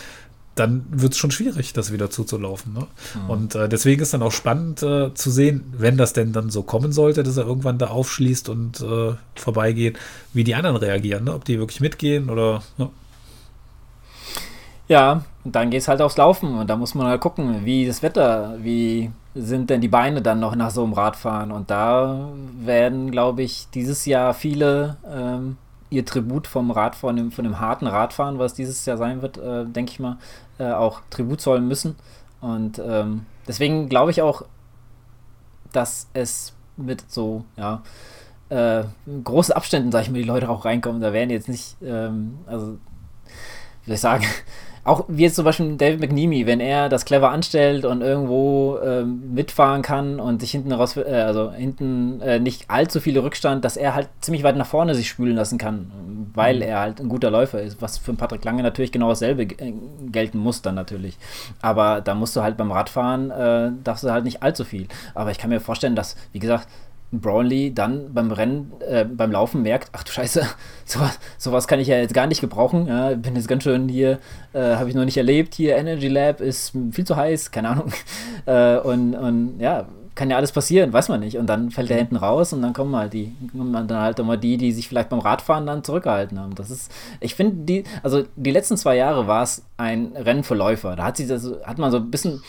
dann wird es schon schwierig, das wieder zuzulaufen. Ne? Mhm. Und äh, deswegen ist dann auch spannend äh, zu sehen, wenn das denn dann so kommen sollte, dass er irgendwann da aufschließt und äh, vorbeigeht, wie die anderen reagieren, ne? ob die wirklich mitgehen oder. Ne? Ja, und dann geht es halt aufs Laufen und da muss man halt gucken, wie das Wetter, wie sind denn die Beine dann noch nach so einem Radfahren. Und da werden, glaube ich, dieses Jahr viele ähm, ihr Tribut vom Radfahren, von dem, von dem harten Radfahren, was dieses Jahr sein wird, äh, denke ich mal, äh, auch Tribut zollen müssen. Und ähm, deswegen glaube ich auch, dass es mit so, ja, äh, großen Abständen, sage ich mal, die Leute auch reinkommen. Da werden jetzt nicht, ähm, also, wie soll ich sagen, auch wie jetzt zum Beispiel David McNeamy, wenn er das clever anstellt und irgendwo ähm, mitfahren kann und sich hinten raus, äh, also hinten äh, nicht allzu viele Rückstand, dass er halt ziemlich weit nach vorne sich spülen lassen kann, weil mhm. er halt ein guter Läufer ist, was für Patrick Lange natürlich genau dasselbe äh, gelten muss dann natürlich. Aber da musst du halt beim Radfahren, äh, darfst du halt nicht allzu viel. Aber ich kann mir vorstellen, dass, wie gesagt, Brownlee dann beim Rennen, äh, beim Laufen merkt, ach du Scheiße, sowas, sowas kann ich ja jetzt gar nicht gebrauchen. Ja, bin jetzt ganz schön hier, äh, habe ich noch nicht erlebt. Hier Energy Lab ist viel zu heiß, keine Ahnung. Äh, und, und ja, kann ja alles passieren, weiß man nicht. Und dann fällt er hinten raus und dann kommen halt die, kommen dann halt immer die, die sich vielleicht beim Radfahren dann zurückgehalten haben. Das ist, ich finde die, also die letzten zwei Jahre war es ein Rennen für Läufer. Da hat sich das, hat man so ein bisschen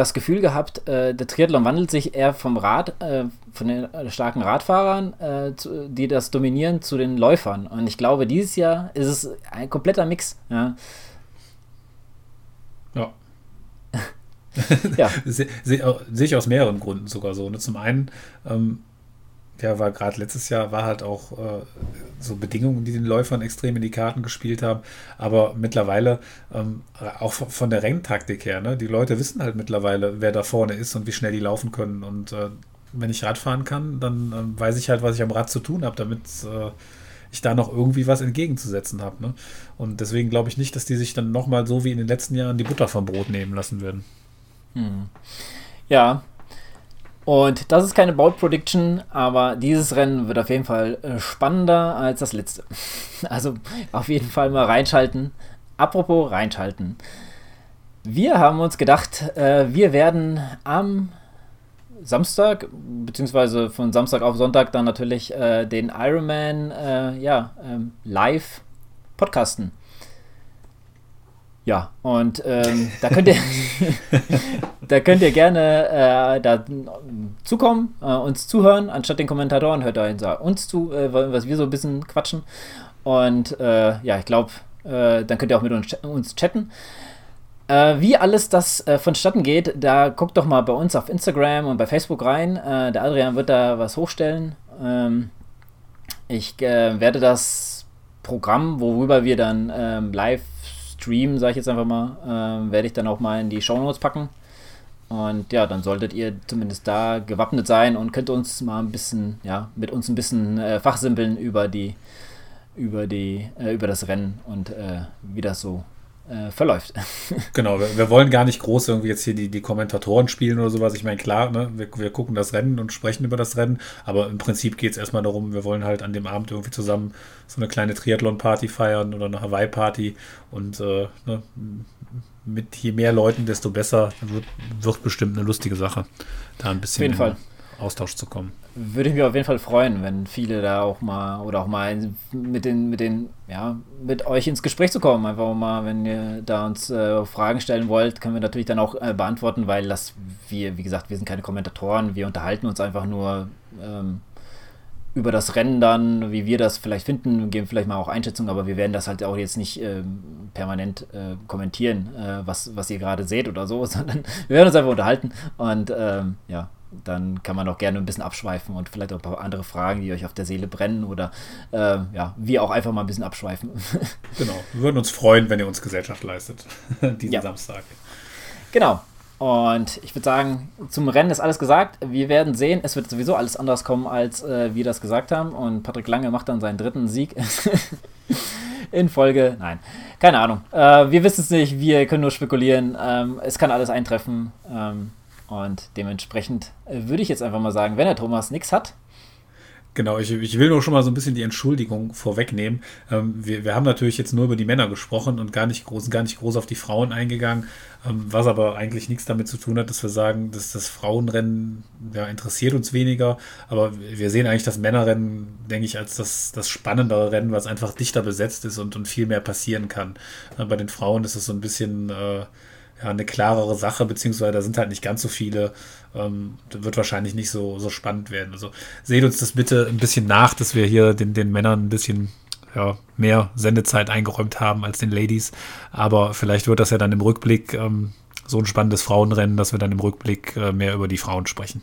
das Gefühl gehabt, äh, der Triathlon wandelt sich eher vom Rad, äh, von den äh, starken Radfahrern, äh, zu, die das dominieren, zu den Läufern. Und ich glaube, dieses Jahr ist es ein kompletter Mix. Ja. Ja. ja. Sehe seh, seh ich aus mehreren Gründen sogar so. Ne? Zum einen ähm, ja, war gerade letztes Jahr war halt auch äh, so Bedingungen, die den Läufern extrem in die Karten gespielt haben. Aber mittlerweile, ähm, auch von der Renntaktik her, ne, die Leute wissen halt mittlerweile, wer da vorne ist und wie schnell die laufen können. Und äh, wenn ich Rad fahren kann, dann äh, weiß ich halt, was ich am Rad zu tun habe, damit äh, ich da noch irgendwie was entgegenzusetzen habe. Ne? Und deswegen glaube ich nicht, dass die sich dann nochmal so wie in den letzten Jahren die Butter vom Brot nehmen lassen würden. Hm. Ja, und das ist keine Bold Prediction, aber dieses Rennen wird auf jeden Fall äh, spannender als das letzte. Also auf jeden Fall mal reinschalten. apropos reinschalten. Wir haben uns gedacht, äh, wir werden am Samstag, beziehungsweise von Samstag auf Sonntag dann natürlich äh, den Ironman ja, ähm, live podcasten. Ja, und ähm, da könnt ihr da könnt ihr gerne äh, da zukommen, äh, uns zuhören, anstatt den Kommentatoren hört ihr uns zu, äh, was wir so ein bisschen quatschen. Und äh, ja, ich glaube, äh, dann könnt ihr auch mit uns, uns chatten. Äh, wie alles das vonstatten geht, da guckt doch mal bei uns auf Instagram und bei Facebook rein. Der Adrian wird da was hochstellen. Ähm, ich werde das Programm, worüber wir dann ähm, live streamen, sage ich jetzt einfach mal, ähm, werde ich dann auch mal in die Show Notes packen. Und ja, dann solltet ihr zumindest da gewappnet sein und könnt uns mal ein bisschen, ja, mit uns ein bisschen äh, fachsimpeln über die, über die, äh, über das Rennen und äh, wie das so äh, verläuft. genau, wir, wir, wollen gar nicht groß irgendwie jetzt hier die, die Kommentatoren spielen oder sowas. Ich meine, klar, ne, wir, wir gucken das Rennen und sprechen über das Rennen, aber im Prinzip geht es erstmal darum, wir wollen halt an dem Abend irgendwie zusammen so eine kleine Triathlon-Party feiern oder eine Hawaii-Party und äh, ne, mit je mehr Leuten, desto besser. Wird, wird bestimmt eine lustige Sache, da ein bisschen. Auf jeden Fall. Austausch zu kommen. Würde ich mich auf jeden Fall freuen, wenn viele da auch mal oder auch mal mit den, mit den, ja, mit euch ins Gespräch zu kommen. Einfach mal, wenn ihr da uns äh, Fragen stellen wollt, können wir natürlich dann auch äh, beantworten, weil das, wir, wie gesagt, wir sind keine Kommentatoren, wir unterhalten uns einfach nur ähm, über das Rennen dann, wie wir das vielleicht finden, geben vielleicht mal auch Einschätzungen, aber wir werden das halt auch jetzt nicht äh, permanent äh, kommentieren, äh, was, was ihr gerade seht oder so, sondern wir werden uns einfach unterhalten und ähm, ja, dann kann man auch gerne ein bisschen abschweifen und vielleicht auch ein paar andere Fragen, die euch auf der Seele brennen oder äh, ja, wir auch einfach mal ein bisschen abschweifen. genau, wir würden uns freuen, wenn ihr uns Gesellschaft leistet, diesen ja. Samstag. Genau. Und ich würde sagen, zum Rennen ist alles gesagt. Wir werden sehen, es wird sowieso alles anders kommen, als äh, wir das gesagt haben. Und Patrick Lange macht dann seinen dritten Sieg in Folge. Nein, keine Ahnung. Äh, wir wissen es nicht, wir können nur spekulieren. Ähm, es kann alles eintreffen. Ähm, und dementsprechend äh, würde ich jetzt einfach mal sagen, wenn der Thomas nichts hat. Genau, ich, ich will nur schon mal so ein bisschen die Entschuldigung vorwegnehmen. Ähm, wir, wir haben natürlich jetzt nur über die Männer gesprochen und gar nicht groß, gar nicht groß auf die Frauen eingegangen, ähm, was aber eigentlich nichts damit zu tun hat, dass wir sagen, dass das Frauenrennen ja, interessiert uns weniger. Aber wir sehen eigentlich das Männerrennen, denke ich, als das, das spannendere Rennen, was einfach dichter besetzt ist und, und viel mehr passieren kann. Äh, bei den Frauen ist es so ein bisschen. Äh, ja, eine klarere Sache, beziehungsweise da sind halt nicht ganz so viele. Ähm, wird wahrscheinlich nicht so, so spannend werden. Also seht uns das bitte ein bisschen nach, dass wir hier den, den Männern ein bisschen ja, mehr Sendezeit eingeräumt haben als den Ladies. Aber vielleicht wird das ja dann im Rückblick ähm, so ein spannendes Frauenrennen, dass wir dann im Rückblick äh, mehr über die Frauen sprechen.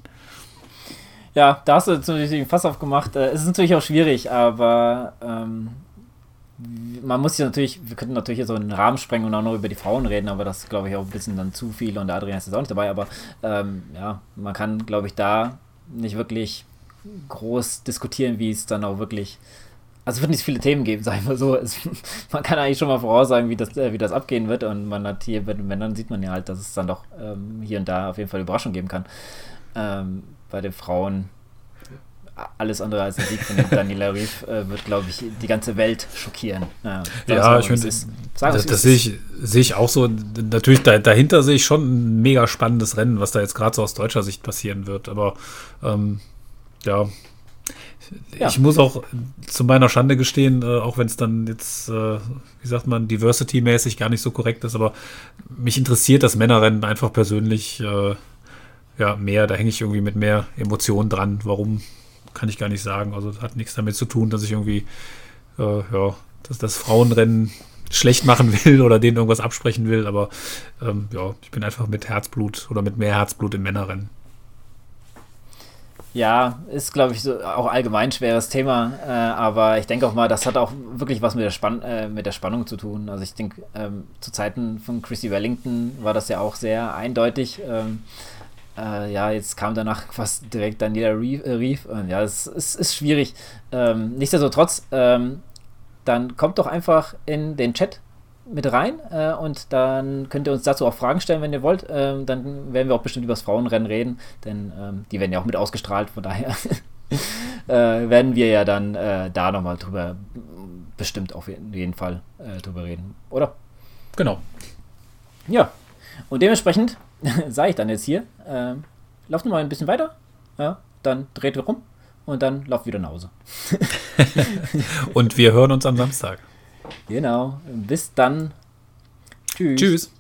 Ja, da hast du natürlich den Fass aufgemacht. Äh, es ist natürlich auch schwierig, aber ähm, man muss ja natürlich, wir könnten natürlich so einen Rahmen sprengen und auch noch über die Frauen reden, aber das glaube ich auch ein bisschen dann zu viel und der Adrian ist jetzt auch nicht dabei, aber ähm, ja, man kann, glaube ich, da nicht wirklich groß diskutieren, wie es dann auch wirklich. Also es wird nicht viele Themen geben, sag ich mal so. Es, man kann eigentlich schon mal voraussagen, wie das, äh, wie das abgehen wird. Und man hat hier bei den Männern sieht man ja halt, dass es dann doch ähm, hier und da auf jeden Fall Überraschung geben kann. Ähm, bei den Frauen alles andere als ein Sieg von Daniela Rief äh, wird, glaube ich, die ganze Welt schockieren. Ja, ja ich finde, das, das, das sehe ich, seh ich auch so. Natürlich, da, dahinter sehe ich schon ein mega spannendes Rennen, was da jetzt gerade so aus deutscher Sicht passieren wird. Aber ähm, ja, ja. Ich muss auch zu meiner Schande gestehen, äh, auch wenn es dann jetzt, äh, wie sagt man, diversity-mäßig gar nicht so korrekt ist, aber mich interessiert das Männerrennen einfach persönlich äh, ja mehr. Da hänge ich irgendwie mit mehr Emotionen dran. Warum kann ich gar nicht sagen. Also hat nichts damit zu tun, dass ich irgendwie, äh, ja, dass das Frauenrennen schlecht machen will oder denen irgendwas absprechen will. Aber ähm, ja, ich bin einfach mit Herzblut oder mit mehr Herzblut im Männerrennen. Ja, ist, glaube ich, so auch allgemein schweres Thema, äh, aber ich denke auch mal, das hat auch wirklich was mit der, Spann äh, mit der Spannung zu tun. Also ich denke, ähm, zu Zeiten von Chrissy Wellington war das ja auch sehr eindeutig. Ähm, äh, ja, jetzt kam danach fast direkt Daniela Reef. Äh, Reef. ja, es, es, ist schwierig. Ähm, nichtsdestotrotz, ähm, dann kommt doch einfach in den Chat mit rein äh, und dann könnt ihr uns dazu auch Fragen stellen, wenn ihr wollt. Ähm, dann werden wir auch bestimmt über das Frauenrennen reden, denn ähm, die werden ja auch mit ausgestrahlt, von daher äh, werden wir ja dann äh, da nochmal drüber bestimmt auf jeden Fall äh, drüber reden, oder? genau. Ja, und dementsprechend sage ich dann jetzt hier, äh, lauft mal ein bisschen weiter, ja, dann dreht ihr rum und dann lauft wieder nach Hause. und wir hören uns am Samstag. Genau, bis dann. Tschüss. Tschüss.